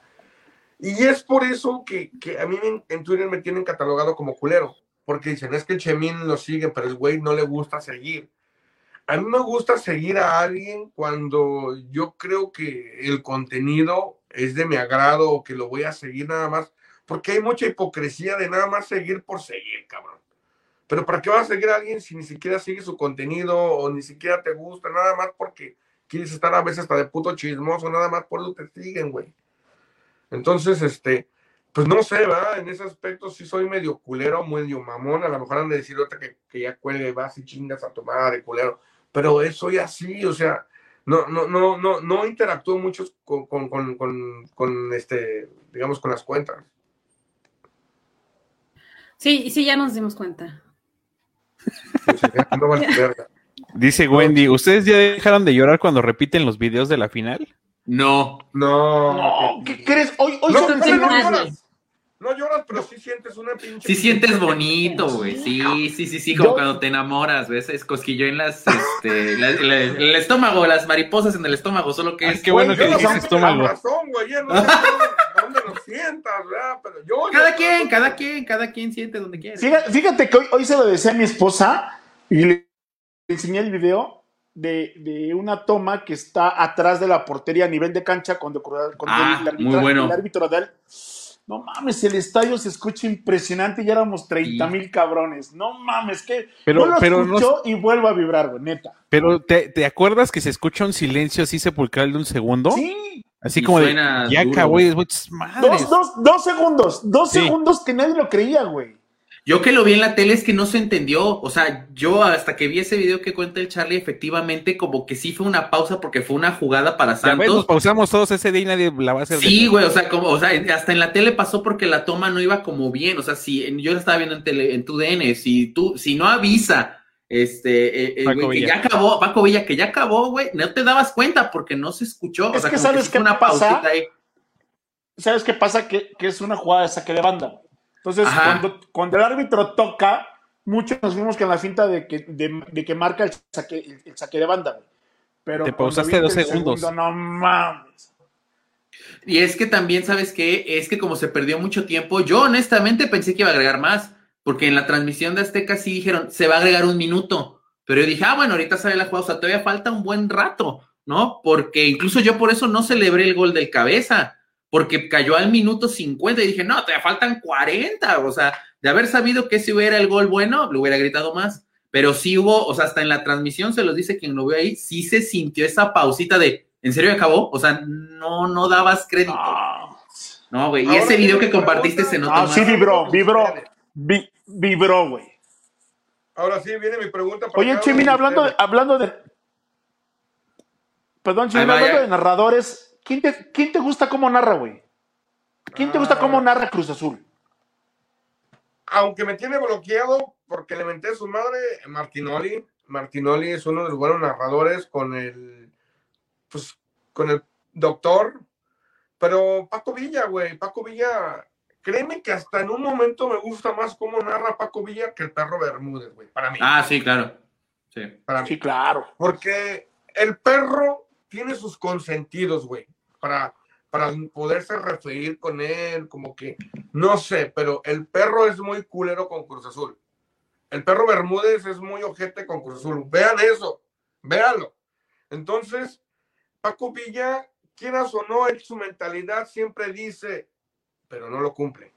Y es por eso que, a mí en, en Twitter me tienen catalogado como culero, porque dicen, es que el Chemín lo sigue, pero el güey no le gusta seguir. A mí me gusta seguir a alguien cuando yo creo que el contenido es de mi agrado o que lo voy a seguir nada más, porque hay mucha hipocresía de nada más seguir por seguir, cabrón. Pero ¿para qué vas a seguir a alguien si ni siquiera sigue su contenido o ni siquiera te gusta, nada más porque quieres estar a veces hasta de puto chismoso, nada más por eso te siguen, güey? Entonces, este, pues no sé, ¿verdad? En ese aspecto sí soy medio culero, medio mamón. A lo mejor han de decir otra que, que ya cuelgue, vas y chingas a tomar de culero. Pero es- soy así, o sea, no, no, no, no, no interactúo mucho con, con, con, con, con, este, digamos, con las cuentas. Sí, sí, ya nos dimos cuenta. O sea, ya no vale verga. Dice Wendy, ¿ustedes ya dejaron de llorar cuando repiten los videos de la final? No. No, ¿qué crees? Hoy, hoy No, me no lloras. No lloras, pero sí sientes una pinche. Sí sientes bonito, güey. Sí, sí, sí, sí, como Yo- cuando te enamoras, ¿ves? Es cosquillo en las, este, la- la- el estómago, las mariposas en el estómago, solo que Ay, es... qué bueno que sé estómago. razón, güey, sientas, ¿verdad? Pero yo. Cada yo- quien, cada quien, cada quien siente donde quiere. Fíjate, fíjate que hoy, hoy se lo decía a mi esposa y le enseñé el video de, de una toma que está atrás de la portería a nivel de cancha cuando, cuando Ah, el, árbitro, muy bueno. el árbitro da el- No mames, el estadio se escucha impresionante y éramos 30 mil cabrones. No mames, que Pero- no lo pero no- escuchó y vuelvo a vibrar, güey, neta. Pero ¿te, te acuerdas que se escucha un silencio así sepulcral de un segundo? Sí, Así Y como de, ya duro. acabó y después, madres. dos, dos, dos segundos, dos Sí. segundos que nadie lo creía, güey. Yo que lo vi en la tele es que no se entendió, o sea, yo hasta que vi ese video que cuenta el Charlie, efectivamente como que sí fue una pausa porque fue una jugada para Ya ves, nos Santos. pausamos todos ese día y nadie la va a hacer. Sí, güey, o sea, como, o sea, hasta en la tele pasó porque la toma no iba como bien, o sea, si yo la estaba viendo en tele, en tu DN, si tú, si no avisa, este, eh, eh, que ya acabó, Paco Villa, que ya acabó, güey, no te dabas cuenta porque no se escuchó, o Es sea, que ¿sabes fue qué una pasa? ahí. ¿Sabes qué pasa? Que, que es una jugada de saque de banda. Entonces, cuando, cuando el árbitro toca, muchos nos vimos que en la finta de que, de, de que marca el saque, el, el saque de banda. güey. Pero Te pausaste dos segundos. segundo, no mames. Y es que también, ¿sabes qué? Es que como se perdió mucho tiempo, yo honestamente pensé que iba a agregar más, porque en la transmisión de Azteca sí dijeron, se va a agregar un minuto, pero yo dije, ah, bueno, ahorita sale la jugada, o sea, todavía falta un buen rato, ¿no? Porque incluso yo por eso no celebré el gol del cabeza, porque cayó al minuto 50 y dije, no, todavía faltan 40, o sea, de haber sabido que si hubiera el gol bueno, lo hubiera gritado más, pero sí hubo, o sea, hasta en la transmisión se los dice quien lo vio ahí, sí se sintió esa pausita de, ¿en serio acabó? O sea, no, no dabas crédito. Ah, No, güey. Y ese video que compartiste pregunta. se nota Ah, más. sí, vibró, vibró. Vi- vibró, güey. Ahora sí viene mi pregunta. para Oye, de hablando de, hablando de. Perdón, va, hablando de narradores, ¿quién te, quién te gusta cómo narra, güey? ¿Quién te gusta cómo Ah. narra Cruz Azul? Aunque me tiene bloqueado porque le menté a su madre, Martinoli. Martinoli es uno de los buenos narradores con el. Pues con el doctor. Pero Paco Villa, güey. Paco Villa. Créeme que hasta en un momento me gusta más cómo narra Paco Villa que el perro Bermúdez, güey. Para mí. Ah, sí, claro. Sí. para mí. Sí, claro. Porque el perro tiene sus consentidos, güey, para, para poderse referir con él, como que, no sé, pero el perro es muy culero con Cruz Azul. El perro Bermúdez es muy ojete con Cruz Azul. Vean eso, véanlo. Entonces, Paco Villa, quieras o no, en su mentalidad siempre dice, pero no lo cumple.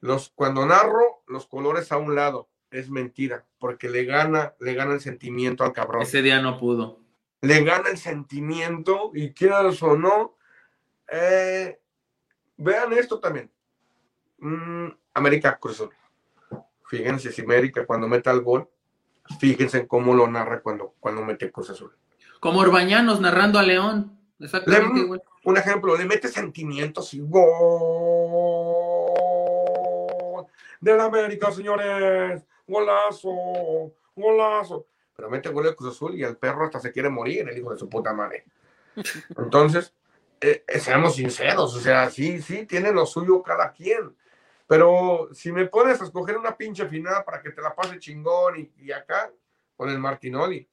Los, cuando narro, los colores a un lado, es mentira, porque le gana, le gana el sentimiento al cabrón Ese día no pudo. le gana el sentimiento y quieras o no, eh, vean esto también. Mm, América Cruz Azul. Fíjense si América cuando meta el gol, fíjense en cómo lo narra cuando, cuando mete Cruz Azul. Como Orbañanos narrando a León. Exactamente, Le- güey. Un ejemplo, le mete sentimientos y gol del América, señores. Golazo, golazo. Pero mete gol de Cruz Azul y el perro hasta se quiere morir, el hijo de su puta madre. Entonces, eh, eh, seamos sinceros, o sea, sí, sí, tiene lo suyo cada quien. Pero si me pones a escoger una pinche final para que te la pase chingón y, y acá, con el Martinoli.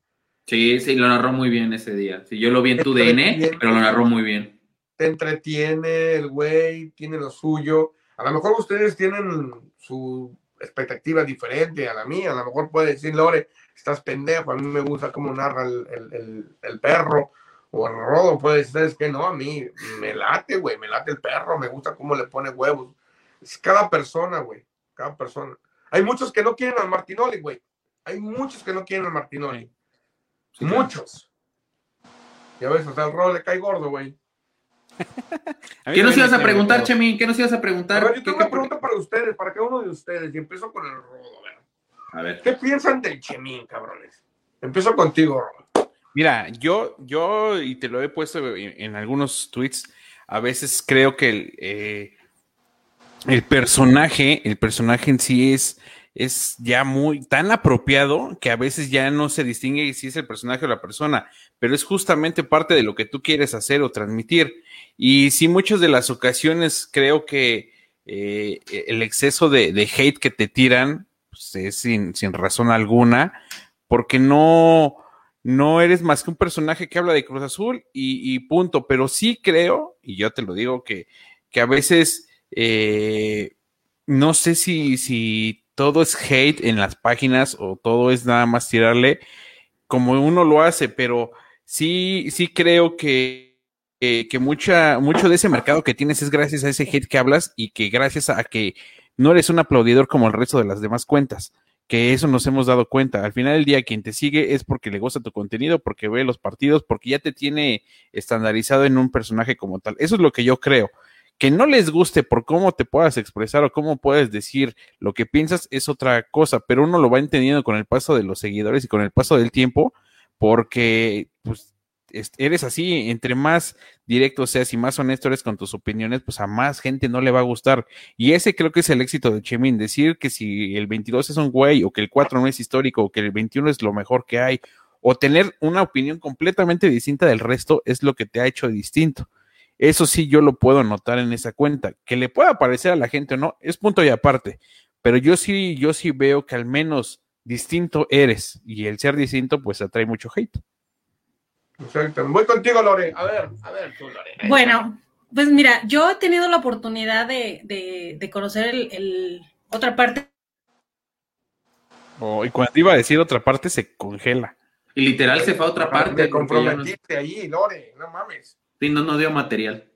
Sí, sí, lo narró muy bien ese día. Sí, yo lo vi en tu DN, pero lo narró muy bien. te entretiene el güey, tiene lo suyo. A lo mejor ustedes tienen su expectativa diferente a la mía. A lo mejor puede decir, Lore, estás pendejo, a mí me gusta cómo narra el, el- el- el perro. O el rodo puede decir, es que no, a mí me late, güey, me late el perro, me gusta cómo le pone huevos. Es cada persona, güey, cada persona. Hay muchos que no quieren al Martinoli, güey. Hay muchos que no quieren al Martinoli. Sí, claro. muchos. Ya ves, hasta el rodo le cae gordo, güey. A ¿Qué nos ibas a preguntar. Chemín? ¿Qué nos ibas a A preguntar? ver, yo ¿Qué- tengo qué- una pregunta para ustedes, para cada uno de ustedes, y empiezo con el rodo. a ver. A ver. ¿Qué piensan del Chemín, cabrones? Empiezo contigo, Rodo. Mira, yo, yo, y te lo he puesto en, en algunos tweets, a veces creo que el, eh, el personaje, el personaje en sí es, es ya muy tan apropiado que a veces ya no se distingue si es el personaje o la persona, pero es justamente parte de lo que tú quieres hacer o transmitir. Y sí, muchas de las ocasiones creo que eh, el exceso de, de hate que te tiran pues, es sin, sin razón alguna, porque no, no eres más que un personaje que habla de Cruz Azul y, y punto. Pero sí creo, y yo te lo digo, que, que a veces eh, no sé si, si todo es hate en las páginas o todo es nada más tirarle como uno lo hace, pero sí, sí creo que, que, mucha, mucho de ese mercado que tienes es gracias a ese hate que hablas y que gracias a que no eres un aplaudidor como el resto de las demás cuentas que eso nos hemos dado cuenta. Al final del día, quien te sigue es porque le gusta tu contenido, porque ve los partidos, porque ya te tiene estandarizado en un personaje como tal. Eso es lo que yo creo. Que no les guste por cómo te puedas expresar o cómo puedes decir lo que piensas es otra cosa, pero uno lo va entendiendo con el paso de los seguidores y con el paso del tiempo, porque pues es- eres así, entre más directo seas y más honesto eres con tus opiniones, pues a más gente no le va a gustar. Y ese creo que es el éxito de Chemin, decir que si el 22 es un güey, o que el 4 no es histórico, o que el 21 es lo mejor que hay, o tener una opinión completamente distinta del resto, es lo que te ha hecho distinto. Eso sí, yo lo puedo notar en esa cuenta. Que le pueda parecer a la gente o no, es punto y aparte. Pero yo sí, yo sí veo que al menos distinto eres. Y el ser distinto, pues atrae mucho hate. Exacto. Voy contigo, Lore. A ver, a ver, tú, Lore. Bueno, pues mira, yo he tenido la oportunidad de, de, de conocer el, el, otra parte. Oh, y cuando iba a decir otra parte, se congela. Y literal se fue a otra parte. Me comprometiste ahí, Lore, no mames. Sí, no, no dio material.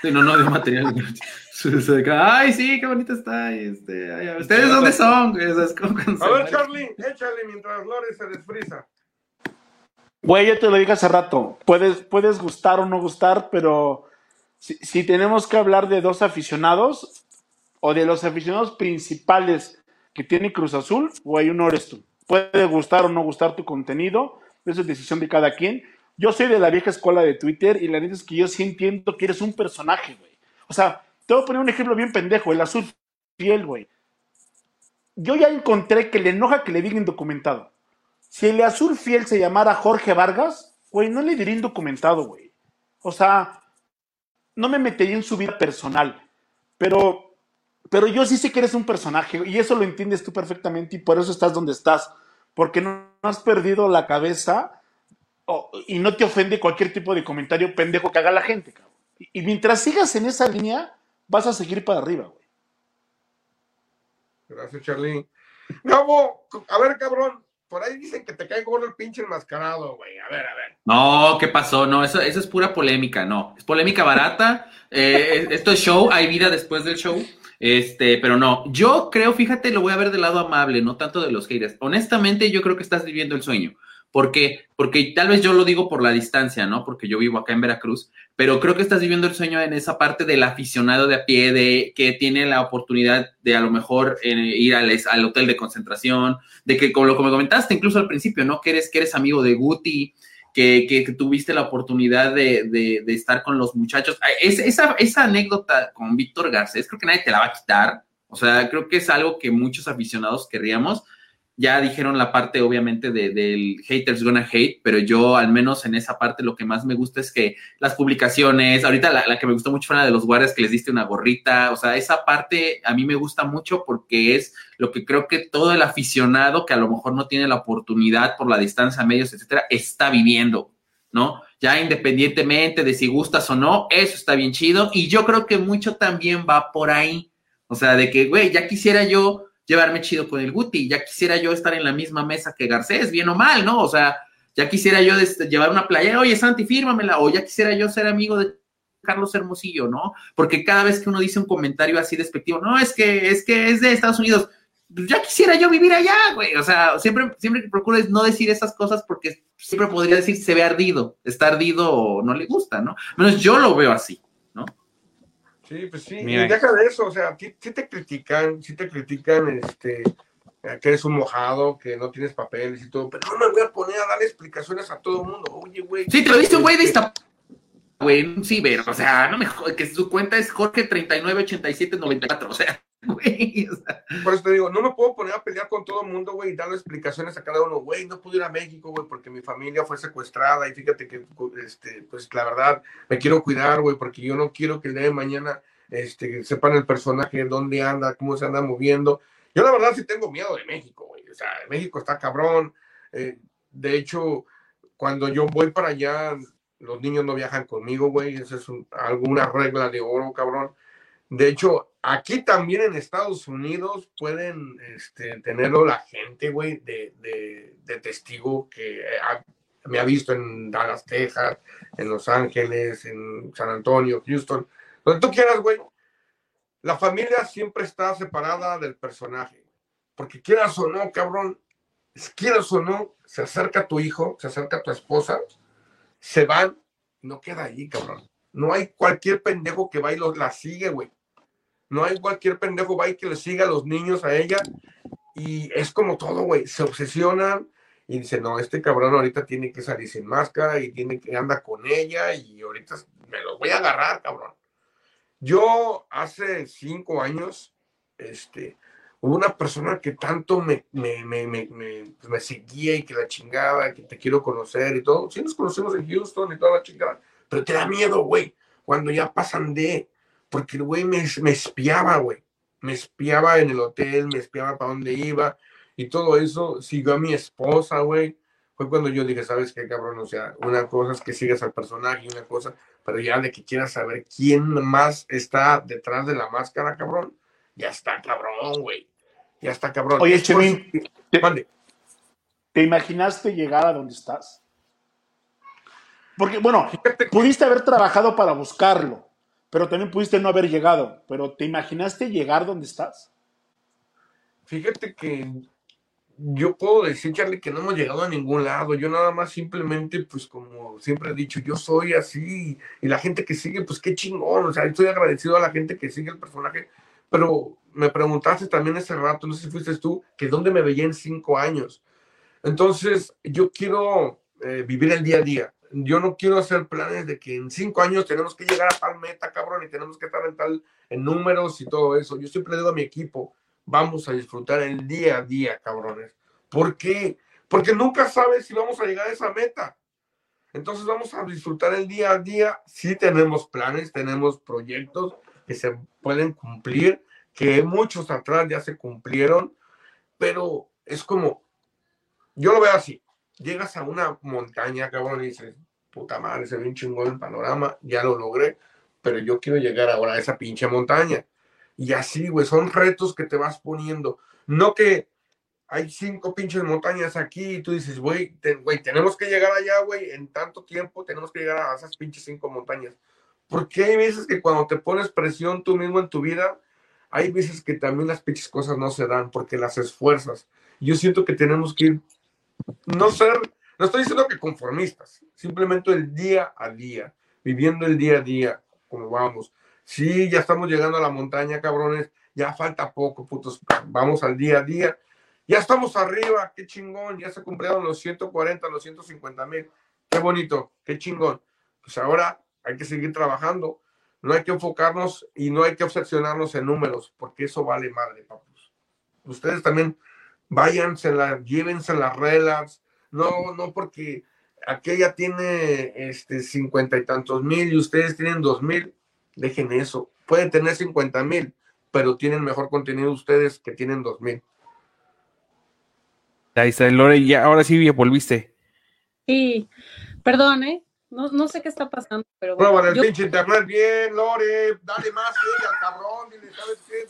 Sí, no, no dio material. Ay, sí, qué bonito está. Este, ay, ¿Ustedes dónde son? A ver, Charlie, échale mientras Lore se desfrisa. Güey, ya te lo dije hace rato. Puedes, puedes gustar o no gustar, pero si, si tenemos que hablar de dos aficionados o de los aficionados principales que tiene Cruz Azul, güey, uno eres tú. Puede gustar o no gustar tu contenido, eso es decisión de cada quien. Yo soy de la vieja escuela de Twitter y la neta es que yo sí entiendo que eres un personaje, güey. O sea, te voy a poner un ejemplo bien pendejo, el azul fiel, güey. Yo ya encontré que le enoja que le diga indocumentado. Si el azul fiel se llamara Jorge Vargas, güey, no le diría indocumentado, güey. O sea, no me metería en su vida personal. Pero, pero yo sí sé que eres un personaje y eso lo entiendes tú perfectamente y por eso estás donde estás. Porque no has perdido la cabeza oh, y no te ofende cualquier tipo de comentario pendejo que haga la gente, cabrón. Y, y mientras sigas en esa línea, vas a seguir para arriba, güey. Gracias, Charlie. Gabo, a ver, cabrón, por ahí dicen que te cae gordo el pinche enmascarado, güey. A ver, a ver. No, ¿qué pasó? No, eso, eso es pura polémica, no. Es polémica barata. Eh, esto es show, hay vida después del show. Este, pero no, yo creo, fíjate, lo voy a ver del lado amable, no tanto de los haters. Honestamente, yo creo que estás viviendo el sueño. Porque, porque tal vez yo lo digo por la distancia, ¿no? Porque yo vivo acá en Veracruz, pero creo que estás viviendo el sueño en esa parte del aficionado de a pie, de que tiene la oportunidad de a lo mejor eh, ir al, hotel de concentración, de que, como lo comentaste incluso al principio, ¿no? Que eres, que eres amigo de Guti, que, tuviste la oportunidad de, estar con los muchachos. Es, esa, esa anécdota con Víctor Garcés, creo que nadie te la va a quitar. O sea, creo que es algo que muchos aficionados querríamos ya dijeron la parte obviamente de, del haters gonna hate, pero yo al menos en esa parte lo que más me gusta es que las publicaciones, ahorita la, la, que me gustó mucho fue la de los guardias que les diste una gorrita, o sea, esa parte a mí me gusta mucho porque es lo que creo que todo el aficionado que a lo mejor no tiene la oportunidad por la distancia, medios, etcétera, está viviendo, ¿no? Ya independientemente de si gustas o no, eso está bien chido y yo creo que mucho también va por ahí, o sea, de que, güey, ya quisiera yo llevarme chido con el Guti. Ya quisiera yo estar en la misma mesa que Garcés, bien o mal, ¿no? O sea, ya quisiera yo llevar una playera, oye, Santi, fírmamela, o ya quisiera yo ser amigo de Carlos Hermosillo, ¿no? Porque cada vez que uno dice un comentario así despectivo, no, es que es que es de Estados Unidos, pues ya quisiera yo vivir allá, güey. O sea, siempre, siempre que procures no decir esas cosas porque siempre podría decir se ve ardido, está ardido o no le gusta, ¿no? Menos yo lo veo así. Sí, pues sí, Mira. y deja de eso, o sea, sí, te critican, sí te critican, este, que eres un mojado, que no tienes papeles y todo, pero no me voy a poner a darle explicaciones a todo el mundo, oye, güey. Sí, te lo dice un güey de esta güey, sí, pero, o sea, no me que su cuenta es Jorge 398794, o sea, Por eso te digo, no me puedo poner a pelear con todo el mundo, güey, y darle explicaciones a cada uno, güey, no pude ir a México, güey, porque mi familia fue secuestrada y fíjate que, este, pues la verdad, me quiero cuidar, güey, porque yo no quiero que el día de mañana, este, sepan el personaje, dónde anda, cómo se anda moviendo. Yo la verdad sí tengo miedo de México, güey, o sea, México está cabrón, eh, de hecho, cuando yo voy para allá, los niños no viajan conmigo, güey, esa es un, alguna regla de oro, cabrón. De hecho, aquí también en Estados Unidos pueden este, tenerlo la gente, güey, de, de, de, testigo que ha, me ha visto en Dallas, Texas, en Los Ángeles, en San Antonio, Houston, donde tú quieras, güey. La familia siempre está separada del personaje. Porque quieras o no, cabrón, quieras o no, se acerca tu hijo, se acerca tu esposa, se van, no queda ahí, cabrón. No hay cualquier pendejo que va y la sigue, güey. No hay cualquier pendejo va que le siga a los niños a ella. Y es como todo, güey. Se obsesionan y dicen, no, este cabrón ahorita tiene que salir sin máscara y tiene que andar con ella y ahorita me lo voy a agarrar, cabrón. Yo hace cinco años, este, hubo una persona que tanto me, me, me, me, me, seguía y que la chingaba, que te quiero conocer y todo. Sí nos conocimos en Houston y toda la chingada, pero te da miedo, güey, cuando ya pasan de, porque el güey me, me espiaba, güey. Me espiaba en el hotel, me espiaba para dónde iba y todo eso. Siguió a mi esposa, güey. fue cuando yo dije, ¿sabes qué, cabrón? O sea, una cosa es que sigas al personaje y una cosa, pero ya de que quieras saber quién más está detrás de la máscara, cabrón, ya está cabrón, güey. Ya está cabrón. Oye, Chemín, te, ¿te imaginaste llegar a donde estás? Porque, bueno, pudiste haber trabajado para buscarlo, pero también pudiste no haber llegado. Pero ¿te imaginaste llegar donde estás? Fíjate que yo puedo decir, Charlie, que no hemos llegado a ningún lado. Yo nada más simplemente, pues como siempre he dicho, yo soy así. Y la gente que sigue, pues qué chingón. O sea, estoy agradecido a la gente que sigue el personaje. Pero me preguntaste también ese rato, no sé si fuiste tú, que dónde me veía en cinco años. Entonces, yo quiero eh, vivir el día a día. Yo no quiero hacer planes de que en cinco años tenemos que llegar a tal meta, cabrón, y tenemos que estar en tal, en números y todo eso. Yo siempre digo a mi equipo, vamos a disfrutar el día a día, cabrones. ¿Por qué? Porque nunca sabes si vamos a llegar a esa meta. Entonces vamos a disfrutar el día a día. Sí tenemos planes, tenemos proyectos que se pueden cumplir, que muchos atrás ya se cumplieron, pero es como, yo lo veo así, llegas a una montaña, cabrón, y dices, puta madre, se ve un chingón el panorama, ya lo logré, pero yo quiero llegar ahora a esa pinche montaña. Y así, güey, son retos que te vas poniendo. No que hay cinco pinches montañas aquí y tú dices, güey, güey, tenemos que llegar allá, güey, en tanto tiempo tenemos que llegar a esas pinches cinco montañas. Porque hay veces que cuando te pones presión tú mismo en tu vida, hay veces que también las pinches cosas no se dan porque las esfuerzas. Yo siento que tenemos que ir, no ser, no estoy diciendo que conformistas, simplemente el día a día, viviendo el día a día, como vamos. Sí, ya estamos llegando a la montaña, cabrones. Ya falta poco, putos. Vamos al día a día. Ya estamos arriba, qué chingón. Ya se cumplieron los 140, los 150 mil. Qué bonito, qué chingón. Pues ahora hay que seguir trabajando. No hay que enfocarnos y no hay que obsesionarnos en números, porque eso vale madre, papus. Ustedes también váyanse, llévense las reglas. No, no porque aquella tiene este cincuenta y tantos mil y ustedes tienen dos mil Dejen eso. Pueden tener 50 mil, pero tienen mejor contenido ustedes que tienen 2 mil. Ahí está, Lore, ya, ahora sí ya volviste. Sí, perdón, ¿eh? No, no sé qué está pasando, pero. Prueba el pinche internet bien, Lore. Dale más, ella, cabrón. Dile, ¿sabes qué?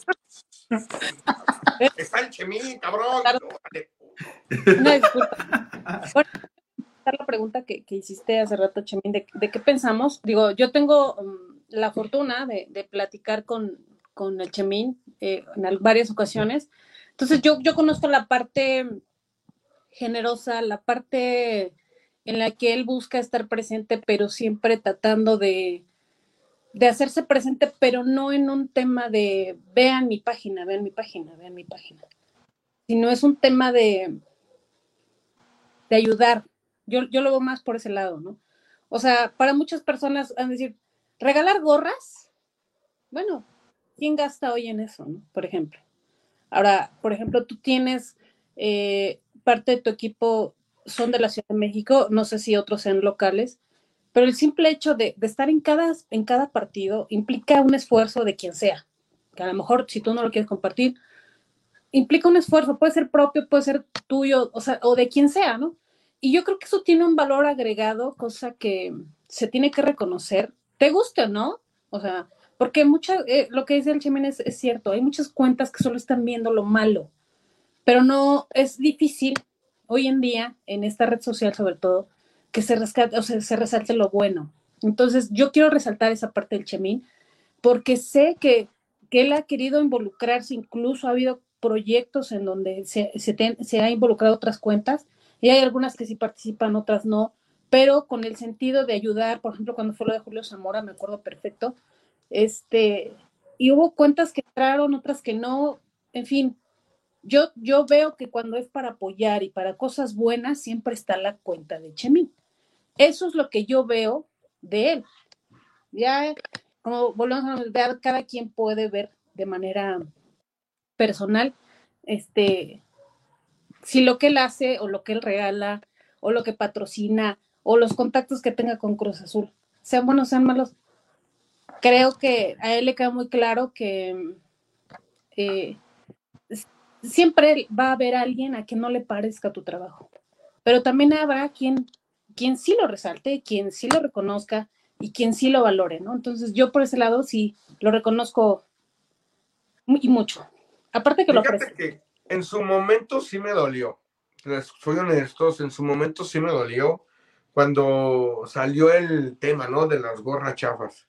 Está el chemín, cabrón. No, disculpa. la pregunta que, que, hiciste hace rato, Chemín, de, de, qué pensamos. Digo, yo tengo um, la fortuna de, platicar con, el Chemín eh, en varias ocasiones. Entonces yo, yo conozco la parte generosa, la parte en la que él busca estar presente, pero siempre tratando de, de hacerse presente, pero no en un tema de vean mi página, vean mi página, vean mi página, sino es un tema de, de ayudar. Yo, yo lo veo más por ese lado, ¿no? O sea, para muchas personas van a decir, Regalar gorras, bueno, ¿quién gasta hoy en eso, por ejemplo? Ahora, por ejemplo, tú tienes eh, parte de tu equipo son de la Ciudad de México, no sé si otros sean locales, pero el simple hecho de, estar en cada, en cada partido implica un esfuerzo de quien sea, que a lo mejor si tú no lo quieres compartir, implica un esfuerzo, puede ser propio, puede ser tuyo, o sea, o de quien sea, ¿no? Y yo creo que eso tiene un valor agregado, cosa que se tiene que reconocer te guste o no, o sea, porque mucha, eh, lo que dice el Chemin es, cierto, hay muchas cuentas que solo están viendo lo malo, pero no es difícil hoy en día, en esta red social sobre todo, que se rescate, o sea, se resalte lo bueno. Entonces, yo quiero resaltar esa parte del Chemín, porque sé que, que él ha querido involucrarse, incluso ha habido proyectos en donde se, se, se ha involucrado otras cuentas, y hay algunas que sí participan, otras no, pero con el sentido de ayudar, por ejemplo, cuando fue lo de Julio Zamora, me acuerdo perfecto, este, y hubo cuentas que entraron, otras que no, en fin, yo, yo veo que cuando es para apoyar y para cosas buenas, siempre está la cuenta de Chemín. Eso es lo que yo veo de él. Ya, como volvemos a ver, cada quien puede ver de manera personal, este, si lo que él hace o lo que él regala o lo que patrocina o los contactos que tenga con Cruz Azul, sean buenos, sean malos. Creo que a él le queda muy claro que eh, siempre va a haber alguien a quien no le parezca tu trabajo, pero también habrá quien, quien sí lo resalte, quien sí lo reconozca y quien sí lo valore, ¿no? Entonces yo por ese lado sí lo reconozco y mucho. Aparte que lo Fíjate que en su momento sí me dolió. Soy honestos, en su momento sí me dolió cuando salió el tema, ¿no? De las gorras chafas.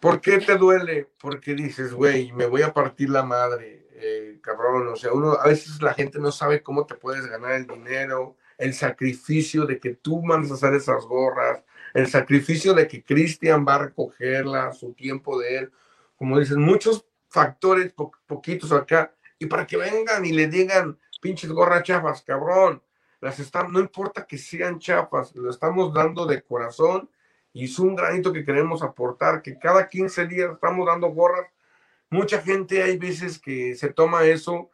¿Por qué te duele? Porque dices, güey, me voy a partir la madre, eh, cabrón. O sea, uno, a veces la gente no sabe cómo te puedes ganar el dinero, el sacrificio de que tú mandes a hacer esas gorras, el sacrificio de que Cristian va a recogerlas, su tiempo de él. Como dicen, muchos factores, poquitos acá, y para que vengan y le digan, pinches gorras chafas, cabrón, las están, no importa que sean chafas, lo estamos dando de corazón y es un granito que queremos aportar, que cada 15 días estamos dando gorras. Mucha gente hay veces que se toma eso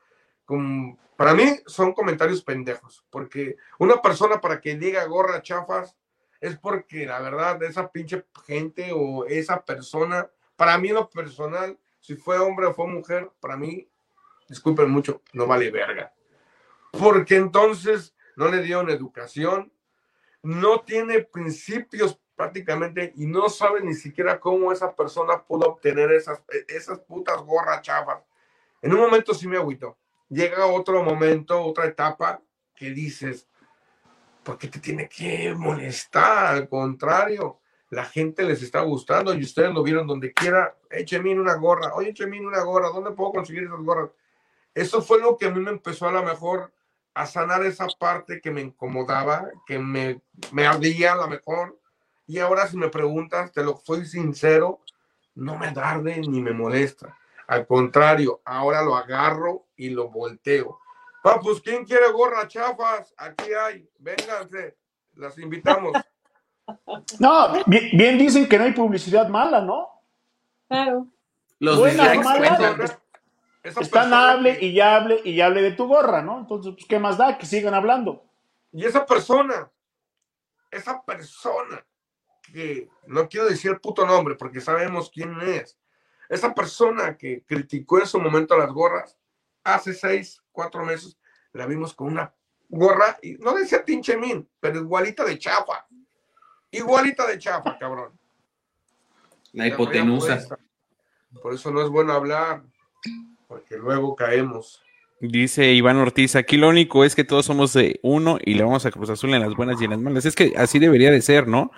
como, para mí son comentarios pendejos, porque una persona para que diga gorras chafas es porque la verdad esa pinche gente o esa persona, para mí lo personal, si fue hombre o fue mujer, para mí, disculpen mucho, no vale verga. Porque entonces no le dieron educación, no tiene principios prácticamente y no sabe ni siquiera cómo esa persona pudo obtener esas, esas putas gorras chafas. En un momento sí me agüito. Llega otro momento, otra etapa que dices, ¿por qué te tiene que molestar? Al contrario, la gente les está gustando y ustedes lo vieron donde quiera, écheme una gorra, oye, écheme una gorra, ¿dónde puedo conseguir esas gorras? Eso fue lo que a mí me empezó a lo mejor a sanar esa parte que me incomodaba, que me, me ardía a lo mejor. Y ahora si me preguntas, te lo soy sincero, no me arde ni me molesta. Al contrario, ahora lo agarro y lo volteo. pues ¿quién quiere gorra chafas? Aquí hay, vénganse, las invitamos. No, bien, dicen que no hay publicidad mala, ¿no? Claro. Los dislikes Están hable y hable y hable de tu gorra, ¿no? Entonces, pues, ¿qué más da? Que sigan hablando. Y esa persona, esa persona que, no quiero decir el puto nombre porque sabemos quién es, esa persona que criticó en su momento las gorras, hace seis, cuatro meses, la vimos con una gorra, y no decía pinche min, pero igualita de chafa. Igualita de chafa, cabrón. La hipotenusa. Por eso no es bueno hablar, porque luego caemos. Dice Iván Ortiz, aquí lo único es que todos somos de uno y le vamos a Cruz Azul en las buenas y en las malas. Es que así debería de ser, ¿no?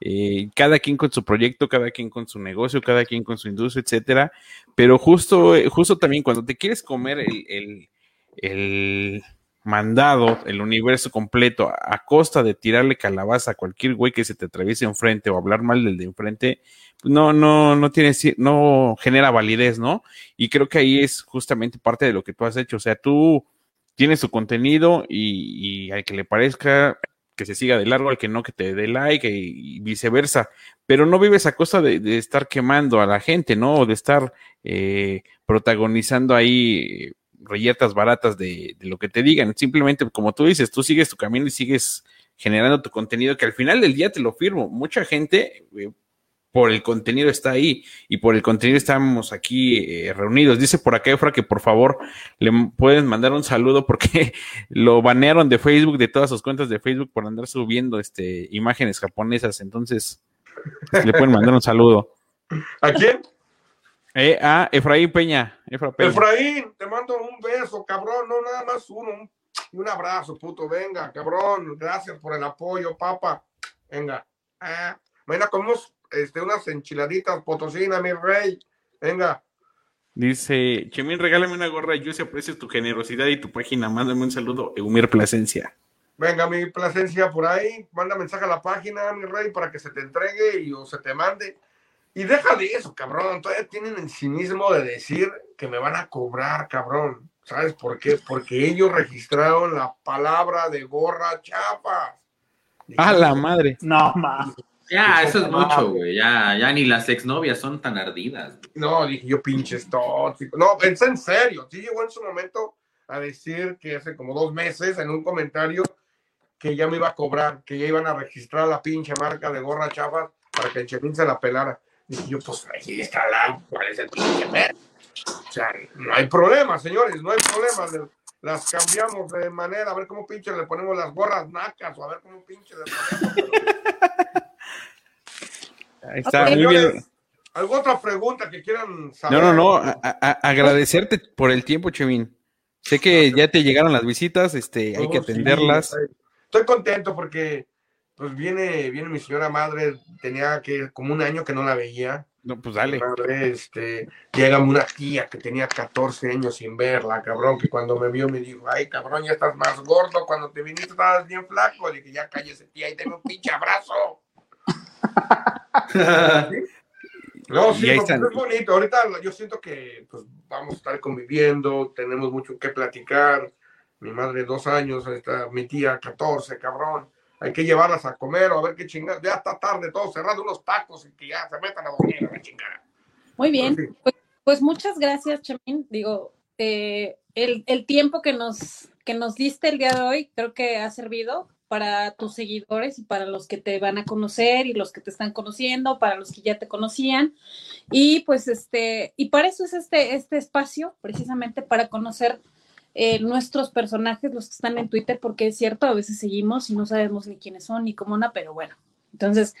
Eh, cada quien con su proyecto, cada quien con su negocio, cada quien con su industria, etcétera. Pero justo, justo también cuando te quieres comer el, el mandado el universo completo a, costa de tirarle calabaza a cualquier güey que se te atraviese enfrente o hablar mal del de enfrente, no, no, no tiene, no genera validez, ¿no? Y creo que ahí es justamente parte de lo que tú has hecho. O sea, tú tienes tu contenido y, al que le parezca que se siga de largo, al que no, que te dé like y, viceversa. Pero no vives a costa de, estar quemando a la gente, ¿no? O de estar eh, protagonizando ahí reyertas baratas de, lo que te digan. Simplemente, como tú dices, tú sigues tu camino y sigues generando tu contenido que al final del día te lo firmo. Mucha gente eh, por el contenido está ahí y por el contenido estamos aquí eh, reunidos. Dice por acá Efra que por favor le pueden mandar un saludo porque lo banearon de Facebook, de todas sus cuentas de Facebook por andar subiendo este imágenes japonesas. Entonces, le pueden mandar un saludo. ¿A quién? Eh, ah, Efraín Peña. Efraín, te mando un beso, cabrón, no nada más uno, y un abrazo, puto, venga, cabrón, gracias por el apoyo, papa, venga. Ah, venga, comemos este, unas enchiladitas potosina, mi rey, venga. Dice, Chemín, regálame una gorra, yo se aprecio tu generosidad y tu página, mándame un saludo, Eumir Plasencia. Venga, mi Plasencia, por ahí, manda mensaje a la página, mi rey, para que se te entregue y o se te mande y deja de eso, cabrón. Todavía tienen el cinismo de decir que me van a cobrar, cabrón. ¿Sabes por qué? Porque ellos registraron la palabra de gorra chapa. A la madre. No, más. Ya, eso es mucho, güey. Ya, ya ni las exnovias son tan ardidas. No, dije yo pinches tóxicos. No, pensé en serio. Sí llegó en su momento a decir que hace como dos meses en un comentario que ya me iba a cobrar, que ya iban a registrar la pinche marca de gorra chafa para que el Chepín se la pelara. Y yo, pues ahí está la, ¿cuál es el pinche O sea, no hay problema, señores, no hay problema. las cambiamos de manera, a ver cómo pinche le ponemos las gorras nacas o a ver cómo pinche le ponemos. Ahí está, muy bien. ¿Alguna otra pregunta que quieran saber? No, no, no, a, a, agradecerte por el tiempo, Chevin. Sé que ya te llegaron las visitas, este, hay que atenderlas. Sí, estoy contento porque pues viene, viene mi señora madre, tenía que como un año que no la veía. No, pues dale. Madre, este, llega una tía que tenía 14 años sin verla, cabrón, que cuando me vio me dijo, ay, cabrón, ya estás más gordo, cuando te viniste estabas bien flaco. Le dije, ya cállese, tía, y dame un pinche abrazo. No, sí, es bonito. Ahorita yo siento que pues, vamos a estar conviviendo, tenemos mucho que platicar. Mi madre, dos años, está, mi tía, 14, cabrón hay que llevarlas a comer o a ver qué chingada. Ya está tarde, todo cerrado, unos tacos y que ya se metan a dormir a la chingada. Muy bien, pues, pues, muchas gracias, Chamín. Digo, eh, el, el, tiempo que nos, que nos diste el día de hoy creo que ha servido para tus seguidores y para los que te van a conocer y los que te están conociendo, para los que ya te conocían. Y pues este, y para eso es este, este espacio, precisamente para conocer eh, nuestros personajes, los que están en Twitter, porque es cierto, a veces seguimos y no sabemos ni quiénes son ni cómo una, pero bueno. Entonces,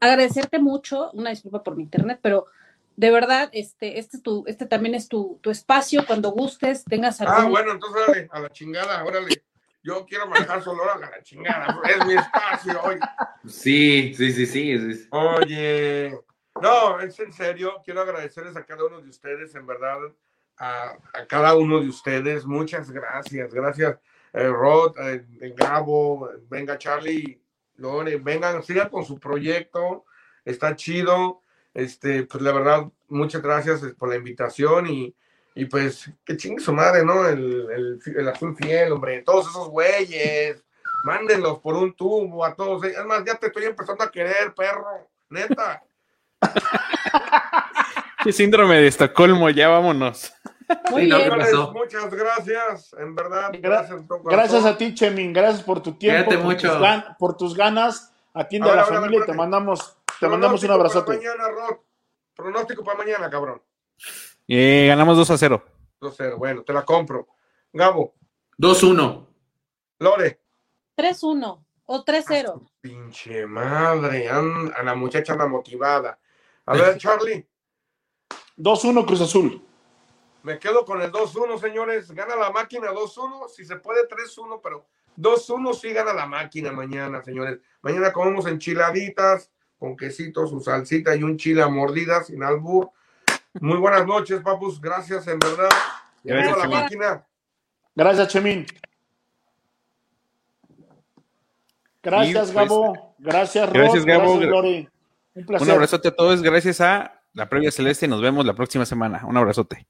agradecerte mucho, una disculpa por mi internet, pero de verdad, este, este, tu, este también es tu, tu espacio, cuando gustes, tengas algo. Ah, bueno, entonces órale, a la chingada, órale. Yo quiero manejar solo a la chingada, es mi espacio hoy. Sí, sí, sí, sí. Oye, no, es en serio, quiero agradecerles a cada uno de ustedes, en verdad a, cada uno de ustedes. Muchas gracias. Gracias, eh, Rod, eh, Gabo, venga Charlie, Lore, vengan, sigan con su proyecto. Está chido. Este, pues la verdad, muchas gracias eh, por la invitación y, y pues que chingue su madre, ¿no? El, el, el azul fiel, hombre, todos esos güeyes, mándenlos por un tubo a todos. Es más, ya te estoy empezando a querer, perro, neta. Qué síndrome de Estocolmo, ya vámonos. muchas gracias, en verdad. Gracias, gracias a ti, Chemin, gracias por tu tiempo, por tus, por, tus ganas. Atiende a, la familia y te mandamos, te mandamos un abrazote. mañana, Rod. Pronóstico para mañana, cabrón. Eh, ganamos 2 a 0. 2 a 0, bueno, te la compro. Gabo. 2-1. Lore. 3-1 o 3-0. Ah, pinche madre, a la muchacha anda motivada. A ver, Charlie. 2-1 Cruz Azul. Me quedo con el 2-1, señores. Gana la máquina 2-1, si se puede 3-1, pero 2-1 sí gana la máquina mañana, señores. Mañana comemos enchiladitas con quesito, su salsita y un chile a mordidas sin albur. Muy buenas noches, papus. Gracias, en verdad. Gracias, la máquina. Gracias, Chemín. Gracias, pues, Gabo. Gracias, Gracias, Gabo. Gracias, Lori. Un, placer. Un abrazote a todos. Gracias a la previa celeste. Nos vemos la próxima semana. Un abrazote.